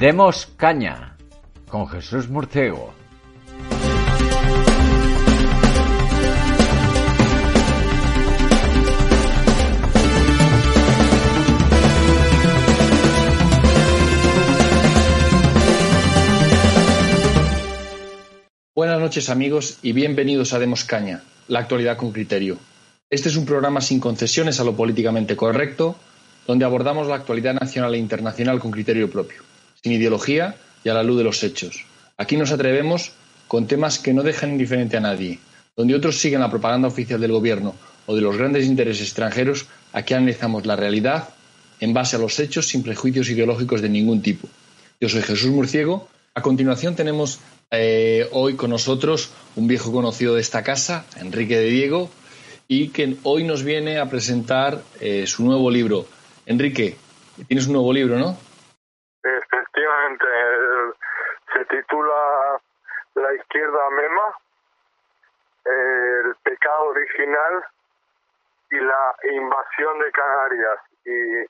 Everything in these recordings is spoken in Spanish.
Demos caña con Jesús Murciego. Buenas noches amigos y bienvenidos a Demos Caña, la actualidad con criterio. Este es un programa sin concesiones a lo políticamente correcto, donde abordamos la actualidad nacional e internacional con criterio propio, sin ideología y a la luz de los hechos. Aquí nos atrevemos con temas que no dejan indiferente a nadie, donde otros siguen la propaganda oficial del gobierno o de los grandes intereses extranjeros, aquí analizamos la realidad en base a los hechos sin prejuicios ideológicos de ningún tipo. Yo soy Jesús Murciego. A continuación tenemos eh, hoy con nosotros un viejo conocido de esta casa, Enrique de Diego, y que hoy nos viene a presentar eh, su nuevo libro. Enrique, tienes un nuevo libro, ¿no? Se titula La izquierda mema, el pecado original y la invasión de Canarias. Y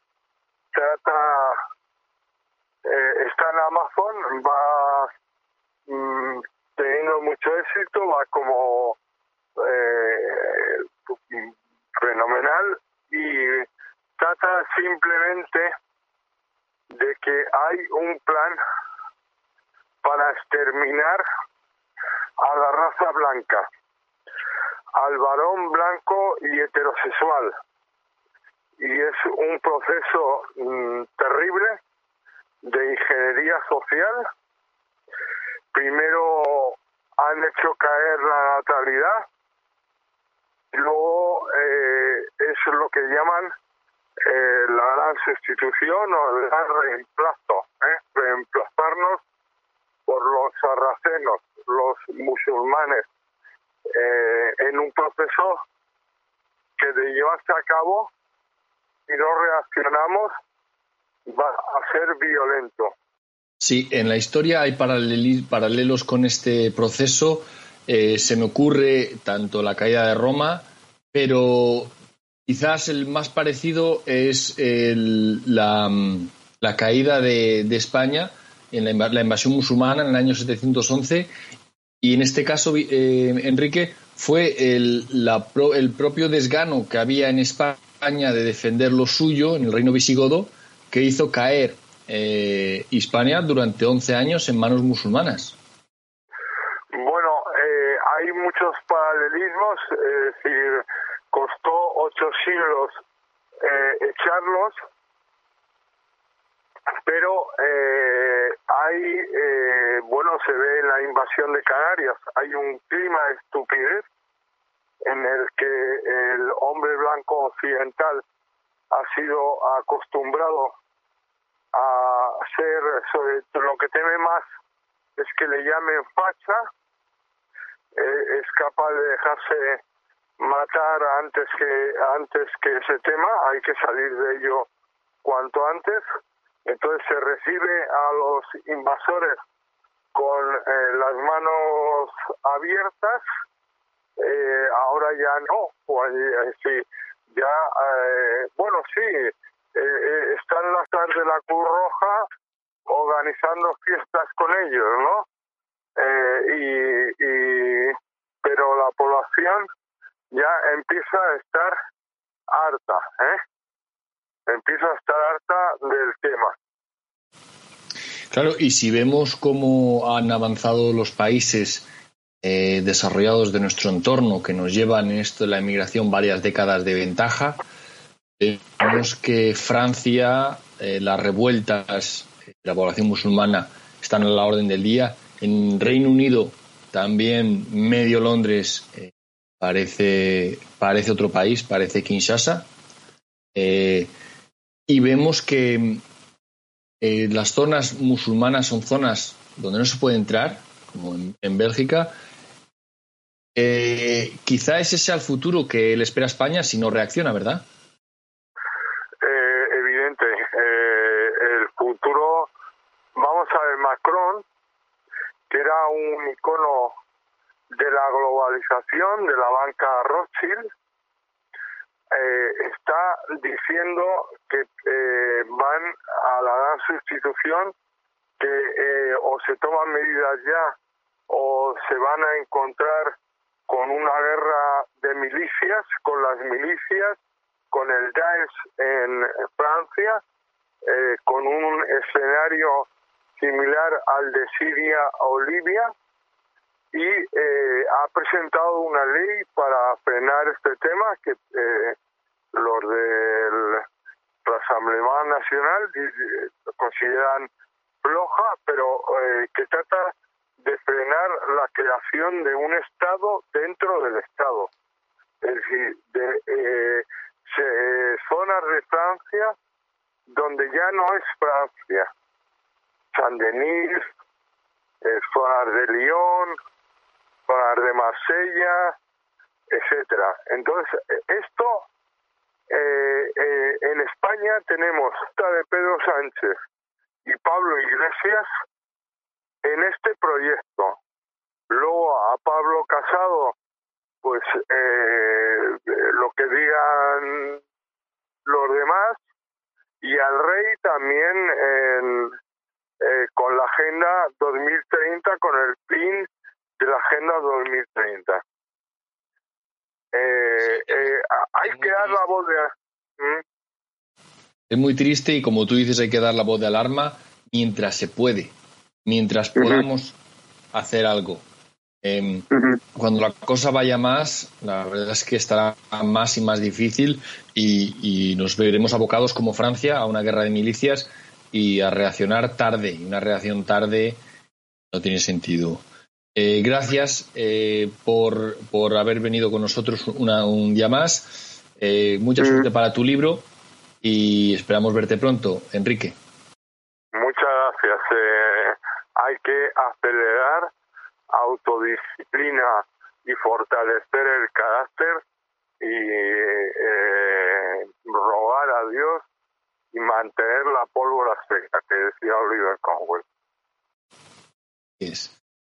trata, eh, está en Amazon, va Mm, teniendo mucho éxito, va como eh, fenomenal y trata simplemente que hay un plan para exterminar a la raza blanca, al varón blanco y heterosexual. Y es un proceso mm, terrible de ingeniería social primero han hecho caer la natalidad, luego eh, es lo que llaman eh, la gran sustitución o el gran reemplazo, ¿eh? reemplazarnos por los sarracenos, los musulmanes, eh, en un proceso que de llevarse a cabo, si no reaccionamos, va a ser violento. Sí, en la historia hay paralelos con este proceso. Eh, se me ocurre tanto la caída de Roma, pero quizás el más parecido es la, caída de, España en la, invasión musulmana en el año 711. Y en este caso, eh, Enrique, fue el, el propio desgano que había en España de defender lo suyo en el reino visigodo que hizo caer eh, durante 11 años en manos musulmanas. Bueno, eh, hay muchos paralelismos, es decir, costó ocho siglos eh, echarlos, pero eh, hay, eh, bueno, se ve en la invasión de Canarias, hay un clima de estupidez en el que el hombre blanco occidental ha sido acostumbrado a ser lo que teme más es que le llamen facha eh, es capaz de dejarse matar antes que antes que ese tema hay que salir de ello cuanto antes entonces se recibe a los invasores con eh, las manos abiertas eh, ahora ya no pues, sí ya bueno sí eh, eh, están las de la Cruz Roja organizando fiestas con ellos, ¿no? Eh, y, y, pero la población ya empieza a estar harta, ¿eh? Empieza a estar harta del tema. Claro, y si vemos cómo han avanzado los países eh, desarrollados de nuestro entorno, que nos llevan esto de la inmigración varias décadas de ventaja, Vemos que Francia, eh, las revueltas de la población musulmana están a la orden del día. En Reino Unido también medio Londres eh, parece, parece otro país, parece Kinshasa. Eh, y vemos que eh, las zonas musulmanas son zonas donde no se puede entrar, como en, Bélgica. quizá ese sea el futuro que le espera a España si no reacciona, ¿verdad? evidente. el futuro, vamos a ver, Macron que era un icono de la globalización de la banca Rothschild, eh, está diciendo que eh, van a la gran sustitución, que eh, o se toman medidas ya o se van a encontrar con una guerra de milicias, con las milicias, con el Daesh en Francia, con un escenario similar al de Siria o Libia y eh, ha presentado una ley para frenar este tema que eh, los de la Asamblea Nacional consideran floja, pero eh, que trata de frenar la creación de un Estado dentro del Estado. Es decir, de zonas de Francia donde ya no es Francia, Saint-Denis, eh, zonas de Lyon, zonas de Marsella, etcétera. Entonces, eh, esto eh, eh, en España tenemos de Pedro Sánchez y Pablo Iglesias en este proyecto. Luego a Pablo Casado, pues eh, lo que digan los demás, y al rey también en, eh, con la Agenda 2030, con el PIN de la Agenda 2030. Eh, eh, hay que dar la voz de... ¿Mm? Es muy triste y como tú dices hay que dar la voz de alarma mientras se puede, mientras podamos hacer algo. Em, cuando la cosa vaya más, la verdad es que estará más y más difícil y, y, nos veremos abocados como Francia a una guerra de milicias y a reaccionar tarde. Y una reacción tarde no tiene sentido. Eh, gracias eh, por, por, haber venido con nosotros un día más. Eh, mucha suerte para tu libro y esperamos verte pronto, Enrique. Muchas gracias. hay que acelerar, autodisciplina y fortalecer el carácter y rogar a Dios y mantener la pólvora seca, que decía Oliver Conwell.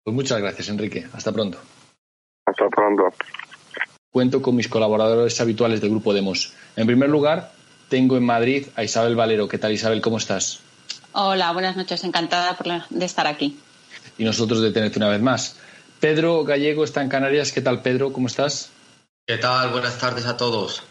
Pues muchas gracias, Enrique. Hasta pronto. Hasta pronto. Cuento con mis colaboradores habituales del Grupo Demos. En primer lugar, tengo en Madrid a Isabel Valero. ¿Qué tal, Isabel? ¿Cómo estás? Hola, buenas noches. Encantada de estar aquí. Y nosotros de tenerte una vez más. Pedro Gallego está en Canarias. ¿Qué tal, Pedro? ¿Cómo estás? ¿Qué tal? Buenas tardes a todos.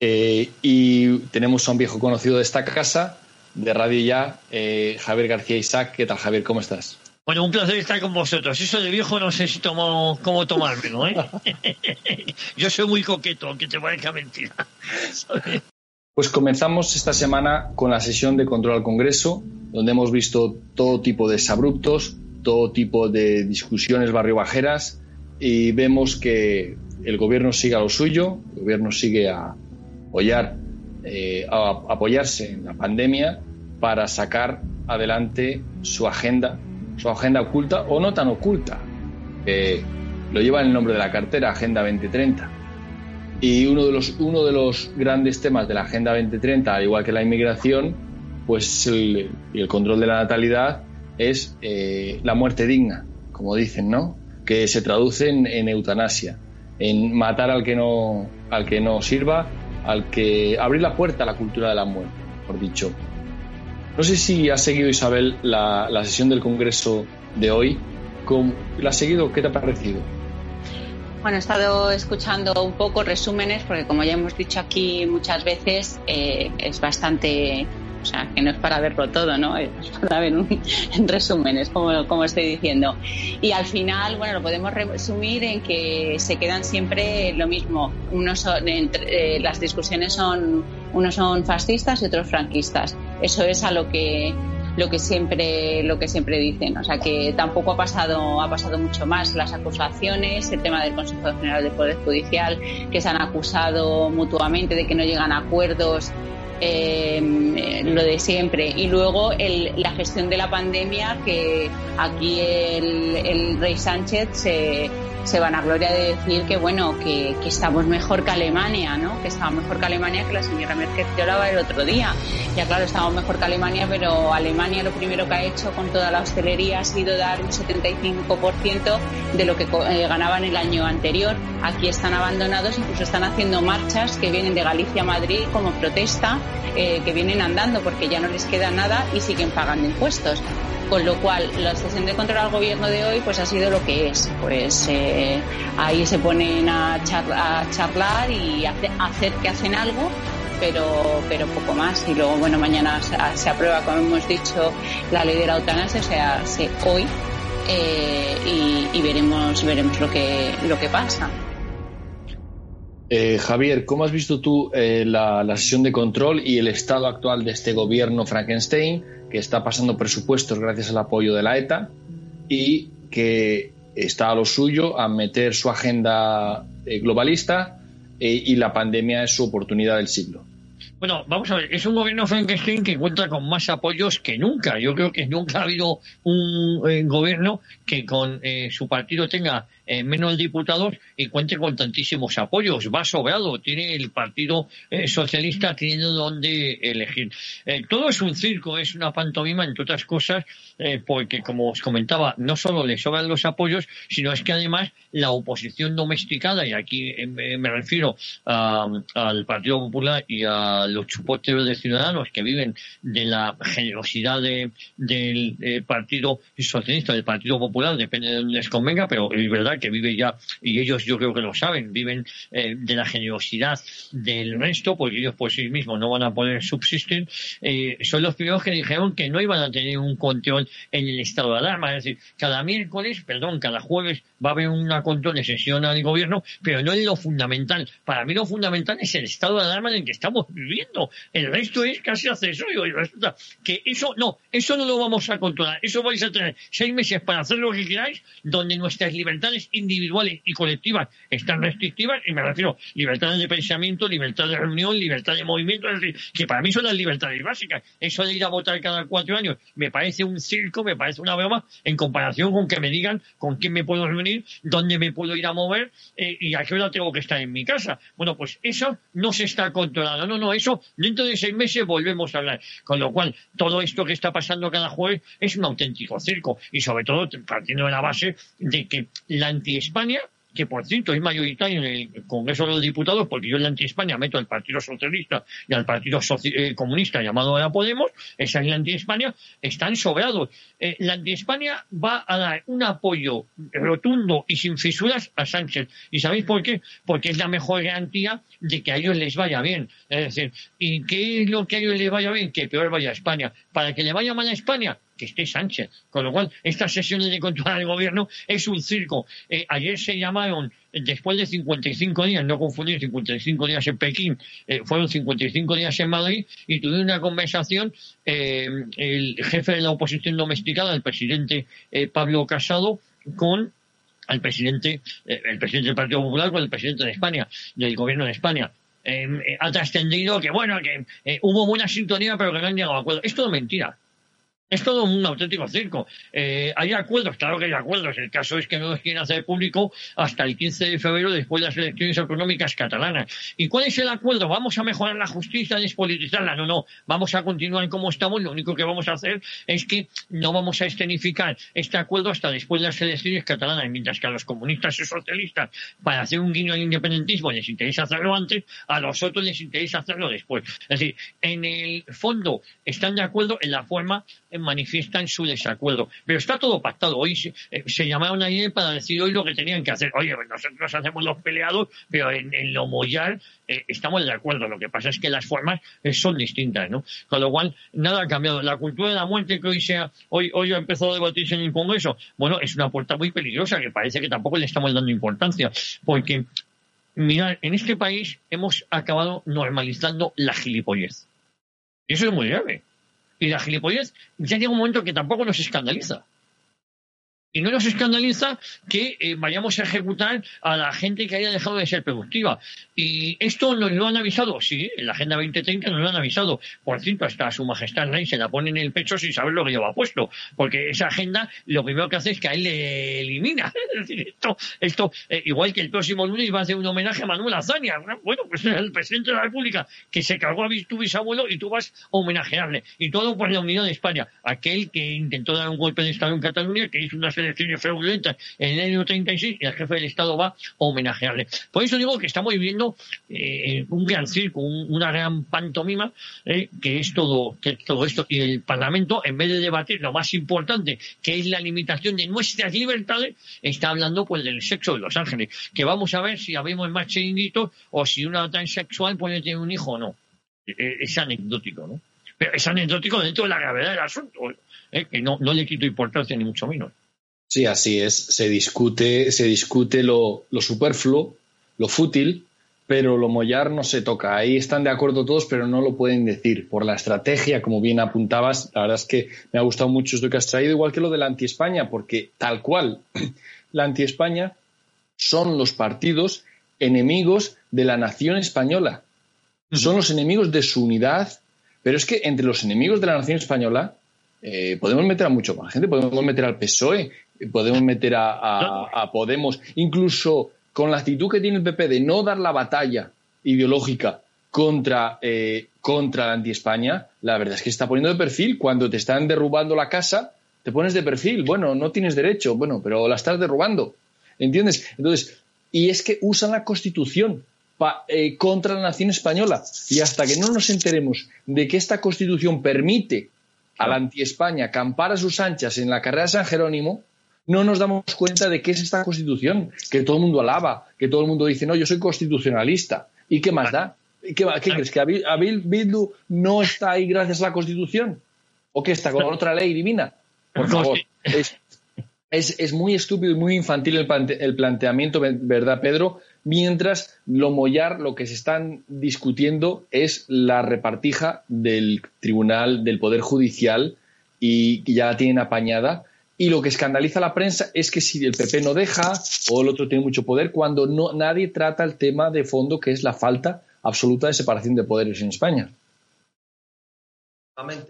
Eh, y tenemos a un viejo conocido de esta casa, de Radio Ya, eh, Javier García Isaac. ¿Qué tal, Javier? ¿Cómo estás? Bueno, un placer estar con vosotros. Eso de viejo no sé si tomo, cómo tomármelo, ¿eh? Yo soy muy coqueto, aunque te parezca mentira. Pues comenzamos esta semana con la sesión de control al Congreso, donde hemos visto todo tipo de abruptos, todo tipo de discusiones barriobajeras y vemos que el gobierno sigue a lo suyo, el gobierno sigue a, apoyar, eh, a, apoyarse en la pandemia para sacar adelante su agenda, su agenda oculta o no tan oculta, lo lleva en el nombre de la cartera, Agenda 2030. Y uno de los, uno de los grandes temas de la Agenda 2030, al igual que la inmigración, pues el, el control de la natalidad es eh, la muerte digna, como dicen, ¿no? Que se traduce en, en, eutanasia, en matar al que no, al que no sirva al que abrir la puerta a la cultura de la muerte, por dicho. No sé si ha seguido Isabel la, sesión del Congreso de hoy. ¿La has seguido? ¿Qué te ha parecido? Bueno, he estado escuchando un poco resúmenes porque como ya hemos dicho aquí muchas veces, eh, es bastante o sea, que no es para verlo todo, ¿no? Es para ver un, en resúmenes, como, como estoy diciendo. Y al final, bueno, lo podemos resumir en que se quedan siempre lo mismo. Unos son, entre, eh, las discusiones son, unos son fascistas y otros franquistas. Eso es a lo que lo que siempre lo que siempre dicen o sea que tampoco ha pasado ha pasado mucho más las acusaciones el tema del Consejo General del Poder Judicial que se han acusado mutuamente de que no llegan a acuerdos eh, lo de siempre. Y luego la gestión de la pandemia, que aquí el, el rey Sánchez se, se van a gloria de decir que bueno, que, que, estamos mejor que Alemania, ¿no? Que estamos mejor que Alemania que la señora Merkel que el otro día. Ya claro, estamos mejor que Alemania, pero Alemania lo primero que ha hecho con toda la hostelería ha sido dar un 75% de lo que eh, ganaban el año anterior. Aquí están abandonados, incluso están haciendo marchas que vienen de Galicia a Madrid como protesta, eh, que vienen andando porque ya no les queda nada y siguen pagando impuestos. Con lo cual, la sesión de control al gobierno de hoy pues ha sido lo que es. Pues eh, ahí se ponen a, a charlar y a hacer que hacen algo, pero, pero poco más. Y luego, bueno, mañana se, aprueba, como hemos dicho, la ley de la eutanasia, se, hoy, eh, y, y, veremos, veremos lo que, lo que pasa. Eh, Javier, ¿cómo has visto tú eh, la, sesión de control y el estado actual de este gobierno Frankenstein, que está pasando presupuestos gracias al apoyo de la ETA y que está a lo suyo a meter su agenda eh, globalista y la pandemia es su oportunidad del siglo? Bueno, vamos a ver, es un gobierno Frankenstein que cuenta con más apoyos que nunca. Yo creo que nunca ha habido un gobierno que con su partido tenga eh, menos diputados y cuente con tantísimos apoyos. Va sobrado, tiene el Partido eh, Socialista, tiene donde elegir. Eh, todo es un circo, es una pantomima, entre otras cosas, porque como os comentaba, no solo le sobran los apoyos, sino es que además la oposición domesticada, y aquí me refiero al Partido Popular y a los chupoteros de ciudadanos que viven de la generosidad de, del Partido Socialista, del Partido Popular, depende de donde les convenga, pero es verdad que vive ya, y ellos yo creo que lo saben, viven eh, de la generosidad del resto, porque ellos por sí mismos no van a poder subsistir, eh, son los primeros que dijeron que no iban a tener un control en el estado de alarma. Es decir, cada miércoles, perdón, cada jueves va a haber una control de sesión al gobierno, pero no es lo fundamental. Para mí lo fundamental es el estado de alarma en el que estamos viviendo. El resto es casi accesorio y resulta que eso no, eso no lo vamos a controlar. Eso vais a tener seis meses para hacer lo que queráis, donde nuestras libertades individuales y colectivas están restrictivas, y me refiero libertades de pensamiento, libertad de reunión, libertad de movimiento, que para mí son las libertades básicas. Eso de ir a votar cada cuatro años me parece un circo, me parece una broma, en comparación con que me digan con quién me puedo reunir, dónde me puedo ir a mover eh, y a qué hora tengo que estar en mi casa. Bueno, pues eso no se está controlando. No, no, eso dentro de seis meses volvemos a hablar. Con lo cual, todo esto que está pasando cada jueves es un auténtico circo y sobre todo partiendo de la base de que la anti-España, que por cierto es mayoritario en el Congreso de los Diputados, porque yo en la anti-España meto al Partido Socialista y al Partido eh, Comunista llamado ahora Podemos, esa es la anti-España, están sobrados. Eh, la anti-España va a dar un apoyo rotundo y sin fisuras a Sánchez. ¿Y sabéis por qué? Porque es la mejor garantía de que a ellos les vaya bien. Es decir, ¿y qué es lo que a ellos les vaya bien? Que peor vaya a España. Para que le vaya mal a España, que esté Sánchez. Con lo cual, estas sesiones de control del gobierno es un circo. Eh, ayer se llamaron, después de 55 días, no confundir 55 días en Pekín, eh, fueron 55 días en Madrid, y tuve una conversación eh, el jefe de la oposición domesticada, el presidente Pablo Casado, con al presidente, el presidente del Partido Popular con el presidente de España, del gobierno de España. ha trascendido que, bueno, que hubo buena sintonía, pero que no han llegado a acuerdo. Es todo mentira. Es todo un auténtico circo. Eh, hay acuerdos, claro que hay acuerdos. El caso es que no los quieren hacer público hasta el 15 de febrero después de las elecciones autonómicas catalanas. ¿Y cuál es el acuerdo? ¿Vamos a mejorar la justicia, despolitizarla? No, no. Vamos a continuar como estamos. Lo único que vamos a hacer es que no vamos a escenificar este acuerdo hasta después de las elecciones catalanas. Mientras que a los comunistas y socialistas, para hacer un guiño al independentismo, les interesa hacerlo antes, a los otros les interesa hacerlo después. Es decir, en el fondo están de acuerdo en la forma manifiestan su desacuerdo. Pero está todo pactado. Hoy se, eh, llamaron ayer para decir hoy lo que tenían que hacer. Oye, pues nosotros hacemos los peleados, pero en, lo mollar eh, estamos de acuerdo. Lo que pasa es que las formas eh, son distintas, ¿no? Con lo cual, nada ha cambiado. La cultura de la muerte que hoy sea, hoy, hoy ha empezado a debatirse en el Congreso, bueno, es una puerta muy peligrosa que parece que tampoco le estamos dando importancia. Porque, mirad, en este país hemos acabado normalizando la gilipollez. Y eso es muy grave. Y la gilipollez ya llega un momento que tampoco nos escandaliza y no nos escandaliza que eh, vayamos a ejecutar a la gente que haya dejado de ser productiva. Y esto nos lo han avisado, sí, en la Agenda 2030 nos lo han avisado. Por cierto, hasta Su Majestad Rey se la pone en el pecho sin saber lo que lleva puesto, porque esa agenda lo primero que hace es que a él le elimina. Esto, esto eh, igual que el próximo lunes va a hacer un homenaje a Manuel Azaña. Bueno, pues el presidente de la República que se cargó a tu bisabuelo y tú vas a homenajearle. Y todo por la unidad de España. Aquel que intentó dar un golpe de Estado en Cataluña, que hizo una serie elecciones fraudulentas en el año 36 y el jefe del Estado va a homenajearle. Por eso digo que estamos viviendo eh, un gran circo, una gran pantomima, eh, que es todo, que todo esto. Y el Parlamento, en vez de debatir lo más importante, que es la limitación de nuestras libertades, está hablando pues del sexo de los ángeles. Que vamos a ver si habemos más chiringuitos o si una transexual puede tener un hijo o no. Eh, es anecdótico, ¿no? Pero es anecdótico dentro de la gravedad del asunto, que no, no le quito importancia ni mucho menos. Sí, así es. Se discute, se discute lo, superfluo, lo fútil, pero lo mollar no se toca. Ahí están de acuerdo todos, pero no lo pueden decir. Por la estrategia, como bien apuntabas, la verdad es que me ha gustado mucho esto que has traído, igual que lo de la anti-España, porque tal cual, la anti-España son los partidos enemigos de la nación española. Son los enemigos de su unidad, pero es que entre los enemigos de la nación española eh, podemos meter a mucho más gente, podemos meter al PSOE, podemos meter a, Podemos, incluso con la actitud que tiene el PP de no dar la batalla ideológica contra, eh, contra la anti-España, la verdad es que se está poniendo de perfil. Cuando te están derrubando la casa, te pones de perfil. Bueno, no tienes derecho, bueno, pero la estás derrubando. ¿Entiendes? Entonces, y es que usan la Constitución eh, contra la nación española. Y hasta que no nos enteremos de que esta Constitución permite a la anti-España acampar a sus anchas en la carrera de San Jerónimo, no nos damos cuenta de qué es esta constitución, que todo el mundo alaba, que todo el mundo dice, no, yo soy constitucionalista. ¿Y qué más da? ¿Qué, qué crees? ¿Que Abil Bildu no está ahí gracias a la constitución? ¿O que está con otra ley divina? Por favor. Es, muy estúpido y muy infantil el, planteamiento, ¿verdad, Pedro? Mientras lo mollar, lo que se están discutiendo es la repartija del Tribunal del Poder Judicial y ya la tienen apañada y lo que escandaliza a la prensa es que si el PP no deja o el otro tiene mucho poder, cuando no, nadie trata el tema de fondo que es la falta absoluta de separación de poderes en España.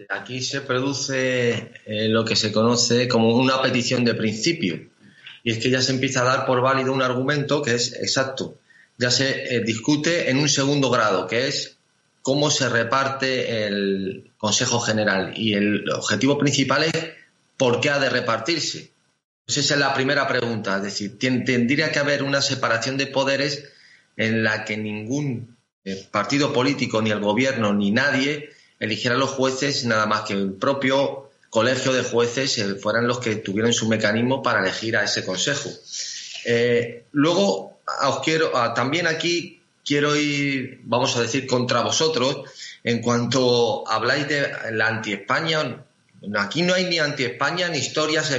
Aquí se produce eh, lo que se conoce como una petición de principio. Y es que ya se empieza a dar por válido un argumento que es exacto. Ya se eh, discute en un segundo grado, que es cómo se reparte el Consejo General. Y el objetivo principal es ¿por qué ha de repartirse? Pues esa es la primera pregunta. Es decir, tendría que haber una separación de poderes en la que ningún eh, partido político, ni el gobierno, ni nadie eligiera a los jueces, nada más que el propio colegio de jueces eh, fueran los que tuvieran su mecanismo para elegir a ese consejo. Eh, luego, también aquí quiero ir, vamos a decir, contra vosotros en cuanto habláis de la anti-España Aquí no hay ni anti-España ni historias.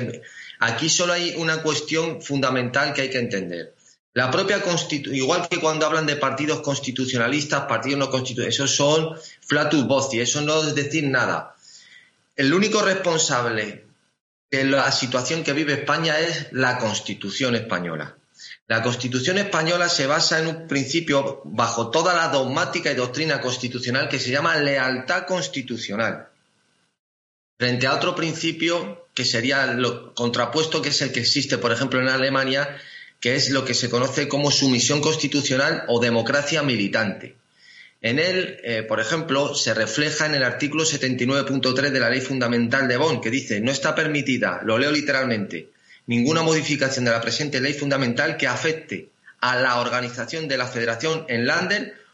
Aquí solo hay una cuestión fundamental que hay que entender. La propia Constitución, igual que cuando hablan de partidos constitucionalistas, partidos no constitucionalistas, esos son flatus voci, eso no es decir nada. El único responsable de la situación que vive España es la Constitución española. La Constitución española se basa en un principio bajo toda la dogmática y doctrina constitucional que se llama lealtad constitucional frente a otro principio que sería lo contrapuesto, que es el que existe, por ejemplo, en Alemania, que es lo que se conoce como sumisión constitucional o democracia militante. En él, eh, por ejemplo, se refleja en el artículo 79.3 de la Ley Fundamental de Bonn, que dice, no está permitida, lo leo literalmente, ninguna modificación de la presente ley fundamental que afecte a la organización de la federación en Lander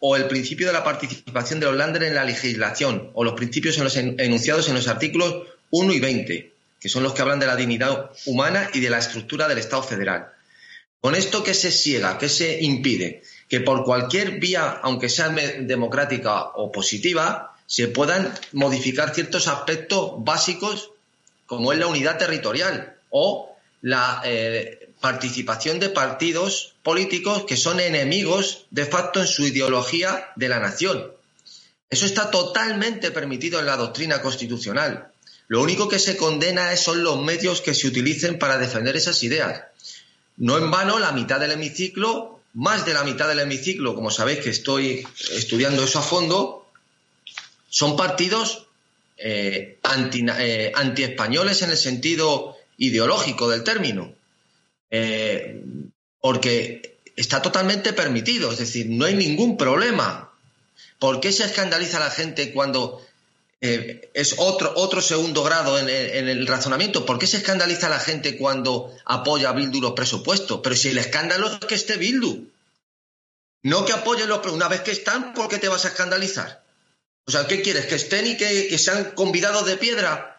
o el principio de la participación de los Länder en la legislación, o los principios enunciados en los artículos 1 y 20, que son los que hablan de la dignidad humana y de la estructura del Estado federal. Con esto, ¿qué se ciega? ¿Qué se impide? Que por cualquier vía, aunque sea democrática o positiva, se puedan modificar ciertos aspectos básicos, como es la unidad territorial o la eh, participación de partidos políticos que son enemigos de facto en su ideología de la nación. Eso está totalmente permitido en la doctrina constitucional. Lo único que se condena son los medios que se utilicen para defender esas ideas. No en vano, la mitad del hemiciclo, más de la mitad del hemiciclo, como sabéis que estoy estudiando eso a fondo, son partidos eh, eh, anti-españoles en el sentido ideológico del término. Eh, porque está totalmente permitido, es decir, no hay ningún problema. ¿Por qué se escandaliza la gente cuando eh, es otro, otro segundo grado en, el razonamiento. ¿Por qué se escandaliza la gente cuando apoya a Bildu los presupuestos? Pero si el escándalo es que esté Bildu. No que apoyen los Una vez que están, ¿por qué te vas a escandalizar? O sea, ¿qué quieres? ¿Que estén y que, sean convidados de piedra?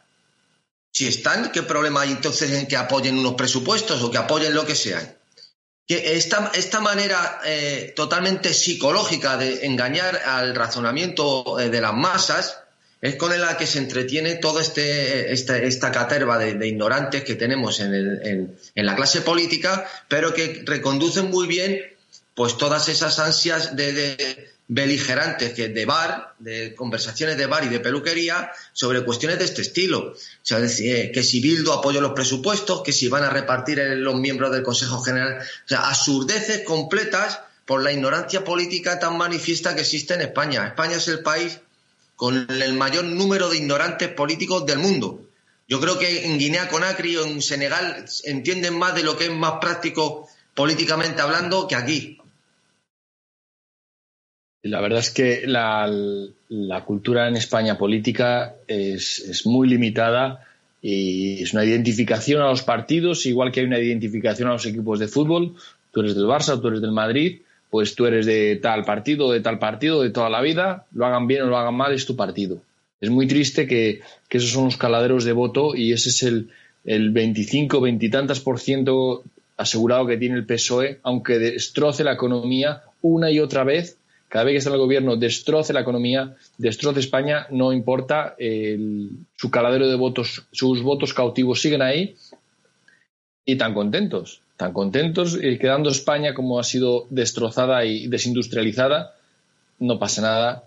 Si están, ¿qué problema hay entonces en que apoyen unos presupuestos o que apoyen lo que sea? Que esta, esta manera eh, totalmente psicológica de engañar al razonamiento eh, de las masas es con la que se entretiene toda este, esta, caterva de, ignorantes que tenemos en, la clase política, pero que reconducen muy bien pues todas esas ansias de, beligerantes que de bar, de conversaciones de bar y de peluquería sobre cuestiones de este estilo. O sea, eh, que si Bildo apoya los presupuestos, que si van a repartir los miembros del Consejo General. O sea, absurdeces completas por la ignorancia política tan manifiesta que existe en España. España es el país con el mayor número de ignorantes políticos del mundo. Yo creo que en Guinea Conakry o en Senegal entienden más de lo que es más práctico políticamente hablando que aquí. La verdad es que la, cultura en España política es, muy limitada y es una identificación a los partidos, igual que hay una identificación a los equipos de fútbol. Tú eres del Barça tú eres del Madrid pues tú eres de tal partido, de tal partido, de toda la vida, lo hagan bien o lo hagan mal, es tu partido. Es muy triste que, esos son los caladeros de voto y ese es el, el 25, veintitantas por ciento asegurado que tiene el PSOE, aunque destroce la economía una y otra vez, cada vez que está en el gobierno destroce la economía, destroce España, no importa, su caladero de votos, sus votos cautivos siguen ahí y tan contentos tan contentos, y quedando España como ha sido destrozada y desindustrializada, no pasa nada,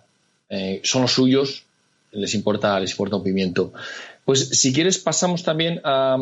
eh, son los suyos, les importa, les importa un pimiento. Pues si quieres pasamos también a,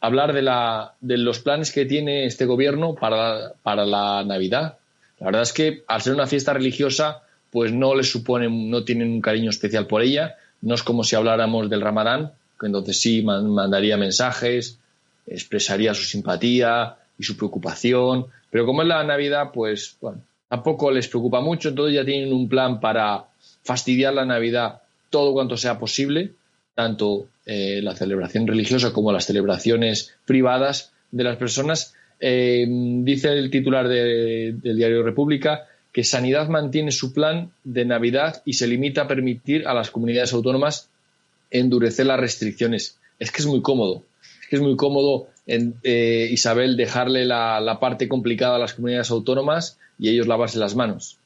hablar de, los planes que tiene este gobierno para, la Navidad. La verdad es que al ser una fiesta religiosa, pues no les suponen, no tienen un cariño especial por ella. No es como si habláramos del Ramadán, que entonces sí mandaría mensajes, expresaría su simpatía y su preocupación, pero como es la Navidad, pues bueno, tampoco les preocupa mucho, entonces ya tienen un plan para fastidiar la Navidad todo cuanto sea posible, tanto eh, la celebración religiosa como las celebraciones privadas de las personas. Eh, dice el titular del diario República que Sanidad mantiene su plan de Navidad y se limita a permitir a las comunidades autónomas endurecer las restricciones. Es que es muy cómodo es muy cómodo, en, eh, Isabel, dejarle la, parte complicada a las comunidades autónomas y ellos lavarse las manos.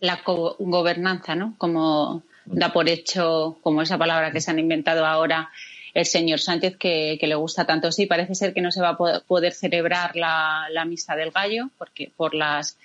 La gobernanza, ¿no? Como da por hecho, como esa palabra que se han inventado ahora el señor Sánchez, que, le gusta tanto. Sí, parece ser que no se va a poder celebrar la, misa del gallo porque por las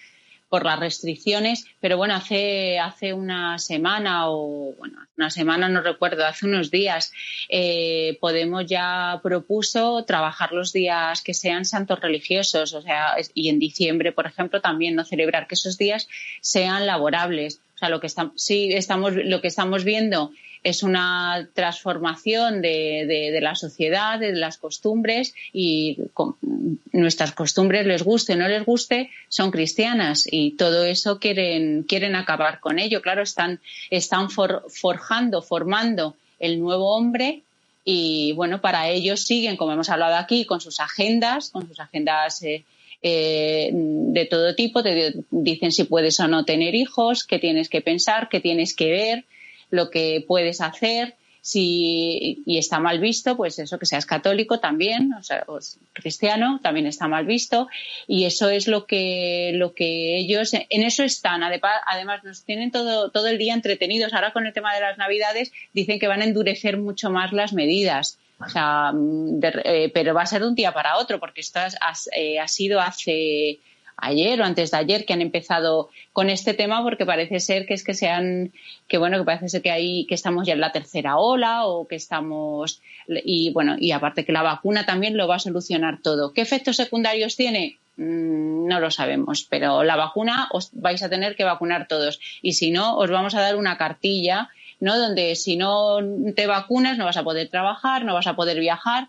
por las restricciones, pero bueno, hace, hace una semana o, bueno, una semana no recuerdo, hace unos días, eh, Podemos ya propuso trabajar los días que sean santos religiosos, o sea, y en diciembre, por ejemplo, también no celebrar que esos días sean laborables. O sea, lo que sí estamos, lo que estamos viendo es una transformación de, de, la sociedad, de las costumbres y nuestras costumbres, les guste o no les guste, son cristianas y todo eso quieren, quieren acabar con ello. Claro, están, están forjando, formando el nuevo hombre y bueno, para ellos siguen, como hemos hablado aquí, con sus agendas, con sus agendas eh, eh, de todo tipo, te dicen si puedes o no tener hijos, qué tienes que pensar, qué tienes que ver, lo que puedes hacer. Si, y está mal visto, pues eso, que seas católico también, o sea, cristiano, también está mal visto. Y eso es lo que, lo que ellos, en eso están. Además, nos tienen todo, todo el día entretenidos. Ahora con el tema de las Navidades, dicen que van a endurecer mucho más las medidas. O sea, eh, pero va a ser de un día para otro, porque esto eh, ha sido hace ayer o antes de ayer que han empezado con este tema porque parece ser que es que sean que bueno que parece ser que hay que estamos ya en la tercera ola o que estamos y bueno y aparte que la vacuna también lo va a solucionar todo. Qué efectos secundarios tiene mm, no lo sabemos pero la vacuna os vais a tener que vacunar todos. Y si no os vamos a dar una cartilla no donde si no te vacunas no vas a poder trabajar no vas a poder viajar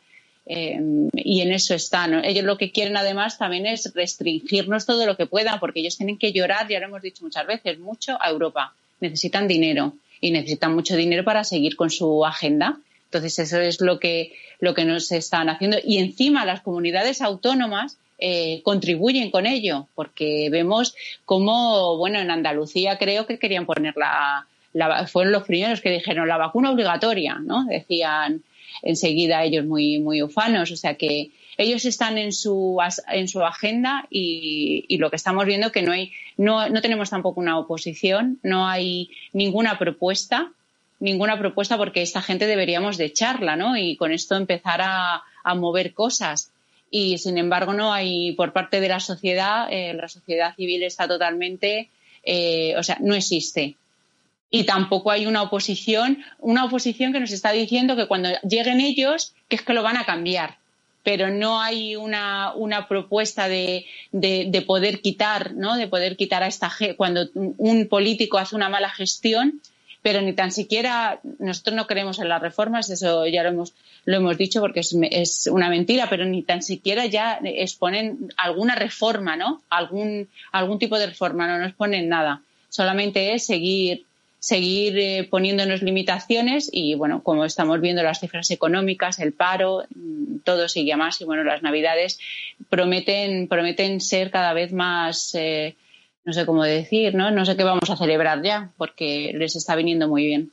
eh, y en eso están. Ellos lo que quieren además también es restringirnos todo lo que puedan, porque ellos tienen que llorar, ya lo hemos dicho muchas veces, mucho a Europa. Necesitan dinero y necesitan mucho dinero para seguir con su agenda. Entonces eso es lo que, lo que nos están haciendo. Y encima las comunidades autónomas eh, contribuyen con ello, porque vemos cómo, bueno, en Andalucía creo que querían poner la, la, fueron los primeros que dijeron la vacuna obligatoria, ¿no? Decían, enseguida ellos muy, muy ufanos. O sea que ellos están en su, en su agenda y, lo que estamos viendo que no, hay, no, no tenemos tampoco una oposición, no hay ninguna propuesta, ninguna propuesta porque esta gente deberíamos de echarla, ¿no? Y con esto empezar a, a mover cosas. Y sin embargo no hay por parte de la sociedad, eh, la sociedad civil está totalmente, eh, o sea, no existe y tampoco hay una oposición, una oposición que nos está diciendo que cuando lleguen ellos, que es que lo van a cambiar. Pero no hay una, una propuesta de, de, poder quitar, ¿no? De poder quitar a esta cuando un político hace una mala gestión, pero ni tan siquiera nosotros no creemos en las reformas, eso ya lo hemos, lo hemos dicho porque es, es una mentira, pero ni tan siquiera ya exponen alguna reforma, ¿no? Algún, algún tipo de reforma, no nos ponen nada. Solamente es seguir seguir eh, poniéndonos limitaciones y, bueno, como estamos viendo las cifras económicas, el paro, mm, todo sigue a más y, bueno, las Navidades prometen, prometen ser cada vez más, eh, no sé cómo decir, ¿no? No sé qué vamos a celebrar ya, porque les está viniendo muy bien.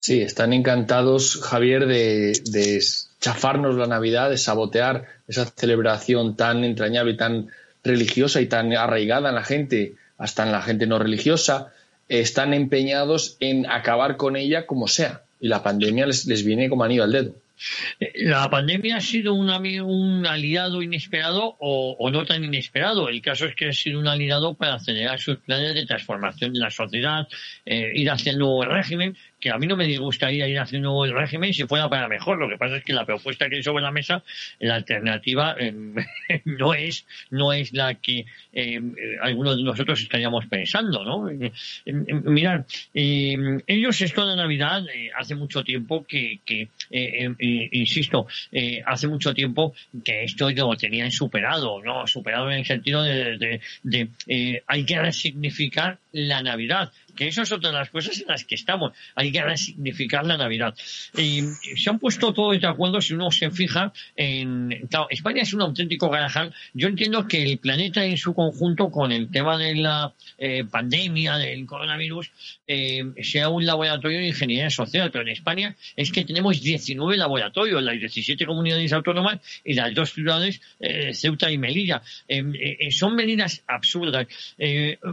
Sí, están encantados, Javier, de, de chafarnos la Navidad, de sabotear esa celebración tan entrañable y tan religiosa y tan arraigada en la gente, hasta en la gente no religiosa están empeñados en acabar con ella como sea. Y la pandemia les, les viene como anillo al dedo. La pandemia ha sido un, aliado inesperado o, no tan inesperado. El caso es que ha sido un aliado para acelerar sus planes de transformación de la sociedad, eh, ir hacia el nuevo régimen, que a mí no me disgustaría ir haciendo el régimen si fuera para mejor. Lo que pasa es que la propuesta que hay sobre la mesa, la alternativa eh, no es no es la que eh, algunos de nosotros estaríamos pensando, ¿no? Eh, mirad, ellos esto de Navidad hace mucho tiempo que, que insisto, hace mucho tiempo que esto lo tenían superado, ¿no? Superado en el sentido de hay que resignificar la Navidad que eso es otra de las cosas en las que estamos. Hay que resignificar la Navidad. Y se han puesto todos de acuerdo si uno se fija en... España es un auténtico garajal. Yo entiendo que el planeta en su conjunto, con el tema de la eh, pandemia, del coronavirus, eh, sea un laboratorio de ingeniería social, pero en España es que tenemos 19 laboratorios, las 17 comunidades autónomas y las dos ciudades, eh, Ceuta y Melilla. son medidas absurdas.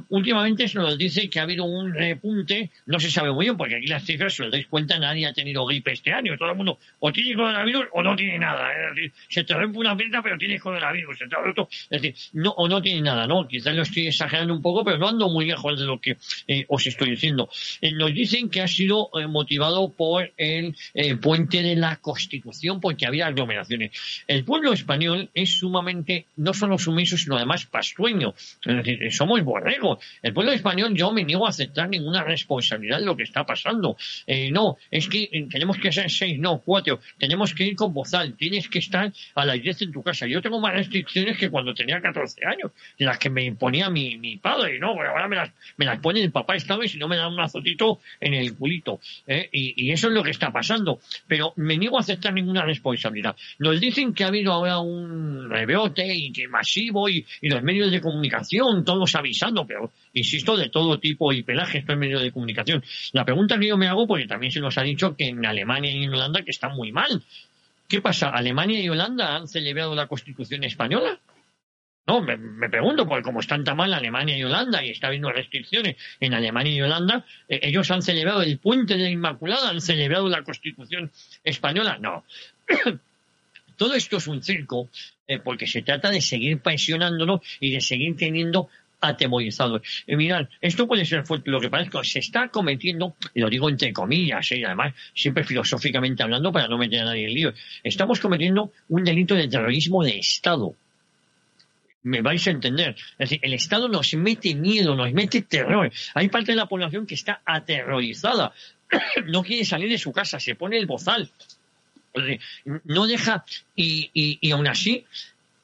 últimamente se nos dice que ha habido un repunte, no se sabe muy bien, porque aquí las cifras, si os dais cuenta, nadie ha tenido gripe este año. Todo el mundo o tiene coronavirus o no tiene nada. Es decir, se te rompe una pierna, pero tienes coronavirus. Se te roto, es decir, no, o no tiene nada, ¿no? Quizás lo estoy exagerando un poco, pero no ando muy lejos de lo que eh, os estoy diciendo. Eh, nos dicen que ha sido eh, motivado por el puente de la Constitución, porque había aglomeraciones. El pueblo español es sumamente, no solo sumiso, sino además pastueño. Es decir, somos borregos. El pueblo español, yo me niego a aceptar ninguna responsabilidad de lo que está pasando. Eh, no, es que eh, tenemos que ser seis, no, cuatro. Tenemos que ir con bozal. Tienes que estar a las diez en tu casa. Yo tengo más restricciones que cuando tenía 14 años, las que me imponía mi, mi padre, ¿no? Ahora me las, me las pone el papá esta vez y no me da un azotito en el culito. ¿eh? Y, eso es lo que está pasando. Pero me niego a aceptar ninguna responsabilidad. Nos dicen que ha habido ahora un rebrote y que masivo y, y los medios de comunicación, todos avisando, pero insisto, de todo tipo y pelaje estos medios de comunicación. La pregunta que yo me hago, porque también se nos ha dicho que en Alemania y en Holanda que está muy mal. ¿Qué pasa? ¿Alemania y Holanda han celebrado la Constitución española? No, me, pregunto, porque como están tan mal Alemania y Holanda y está habiendo restricciones en Alemania y Holanda, eh, ellos han celebrado el puente de la Inmaculada, han celebrado la Constitución española. No. todo esto es un circo eh, porque se trata de seguir presionándonos y de seguir teniendo atemorizados. Y mirad, esto puede ser fuerte lo que parezca, se está cometiendo, y lo digo entre comillas, y además siempre filosóficamente hablando para no meter a nadie en lío, estamos cometiendo un delito de terrorismo de Estado me vais a entender. Es decir, el Estado nos mete miedo, nos mete terror. Hay parte de la población que está aterrorizada. no quiere salir de su casa, se pone el bozal. No deja, y, y aún así,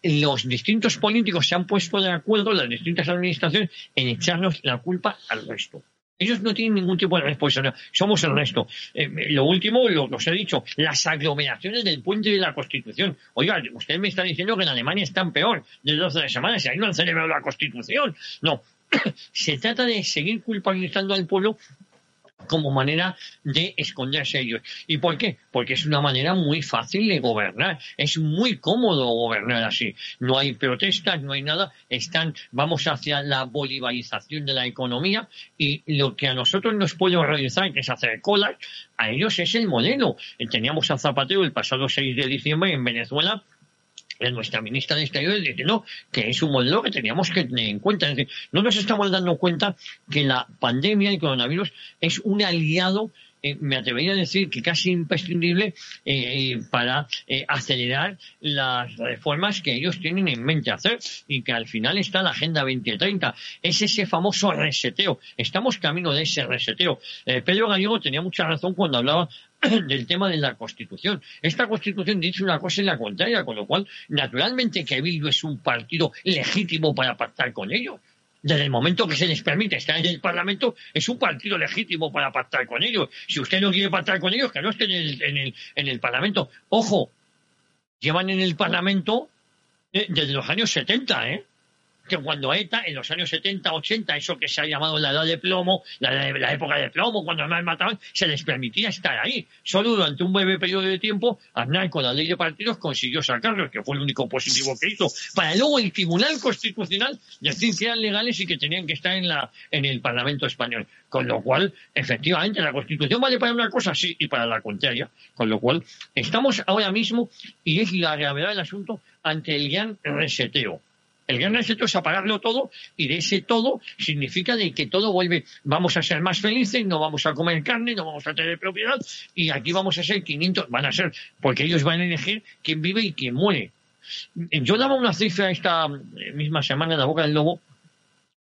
los distintos políticos se han puesto de acuerdo, las distintas administraciones, en echarnos la culpa al resto. Ellos no tienen ningún tipo de responsabilidad. Somos el resto. Eh, lo último, lo que os he dicho, las aglomeraciones del puente de la Constitución. Oiga, usted me está diciendo que en Alemania están peor de 12 semanas y ahí no han celebrado la Constitución. No. Se trata de seguir culpabilizando al pueblo como manera de esconderse ellos. ¿Y por qué? Porque es una manera muy fácil de gobernar. Es muy cómodo gobernar así. No hay protestas, no hay nada. Están, vamos hacia la bolivarización de la economía y lo que a nosotros nos puede realizar, que es hacer colas, a ellos es el modelo. Teníamos a Zapatero el pasado 6 de diciembre en Venezuela nuestra ministra de Exteriores diciendo que es un modelo que teníamos que tener en cuenta. Es decir, no nos estamos dando cuenta que la pandemia, y coronavirus, es un aliado eh, me atrevería a decir que casi imprescindible eh, para eh, acelerar las reformas que ellos tienen en mente hacer y que al final está la Agenda 2030. Es ese famoso reseteo. Estamos camino de ese reseteo. Pedro Gallego tenía mucha razón cuando hablaba del tema de la Constitución. Esta Constitución dice una cosa y la contraria, con lo cual, naturalmente que Bildu es un partido legítimo para pactar con ellos. Desde el momento que se les permite estar en el Parlamento, es un partido legítimo para pactar con ellos. Si usted no quiere pactar con ellos, que no estén en el, en el, en el Parlamento. Ojo, llevan en el Parlamento eh, desde los años 70, ¿eh? Que cuando ETA, en los años 70, 80, eso que se ha llamado la edad de plomo, la, época de plomo, cuando más mataban, se les permitía estar ahí. Solo durante un breve periodo de tiempo, Aznar con la ley de partidos consiguió sacarlos, que fue el único positivo que hizo, para luego el Tribunal Constitucional decir que eran legales y que tenían que estar en, la, en el Parlamento español. Con lo cual, efectivamente, la Constitución vale para una cosa, sí, y para la contraria. Con lo cual, estamos ahora mismo, y es la gravedad del asunto, ante el gran reseteo el gran éxito es apagarlo todo y de ese todo significa de que todo vuelve, vamos a ser más felices, no vamos a comer carne, no vamos a tener propiedad y aquí vamos a ser 500, van a ser, porque ellos van a elegir quién vive y quién muere. Yo daba una cifra esta misma semana en la boca del lobo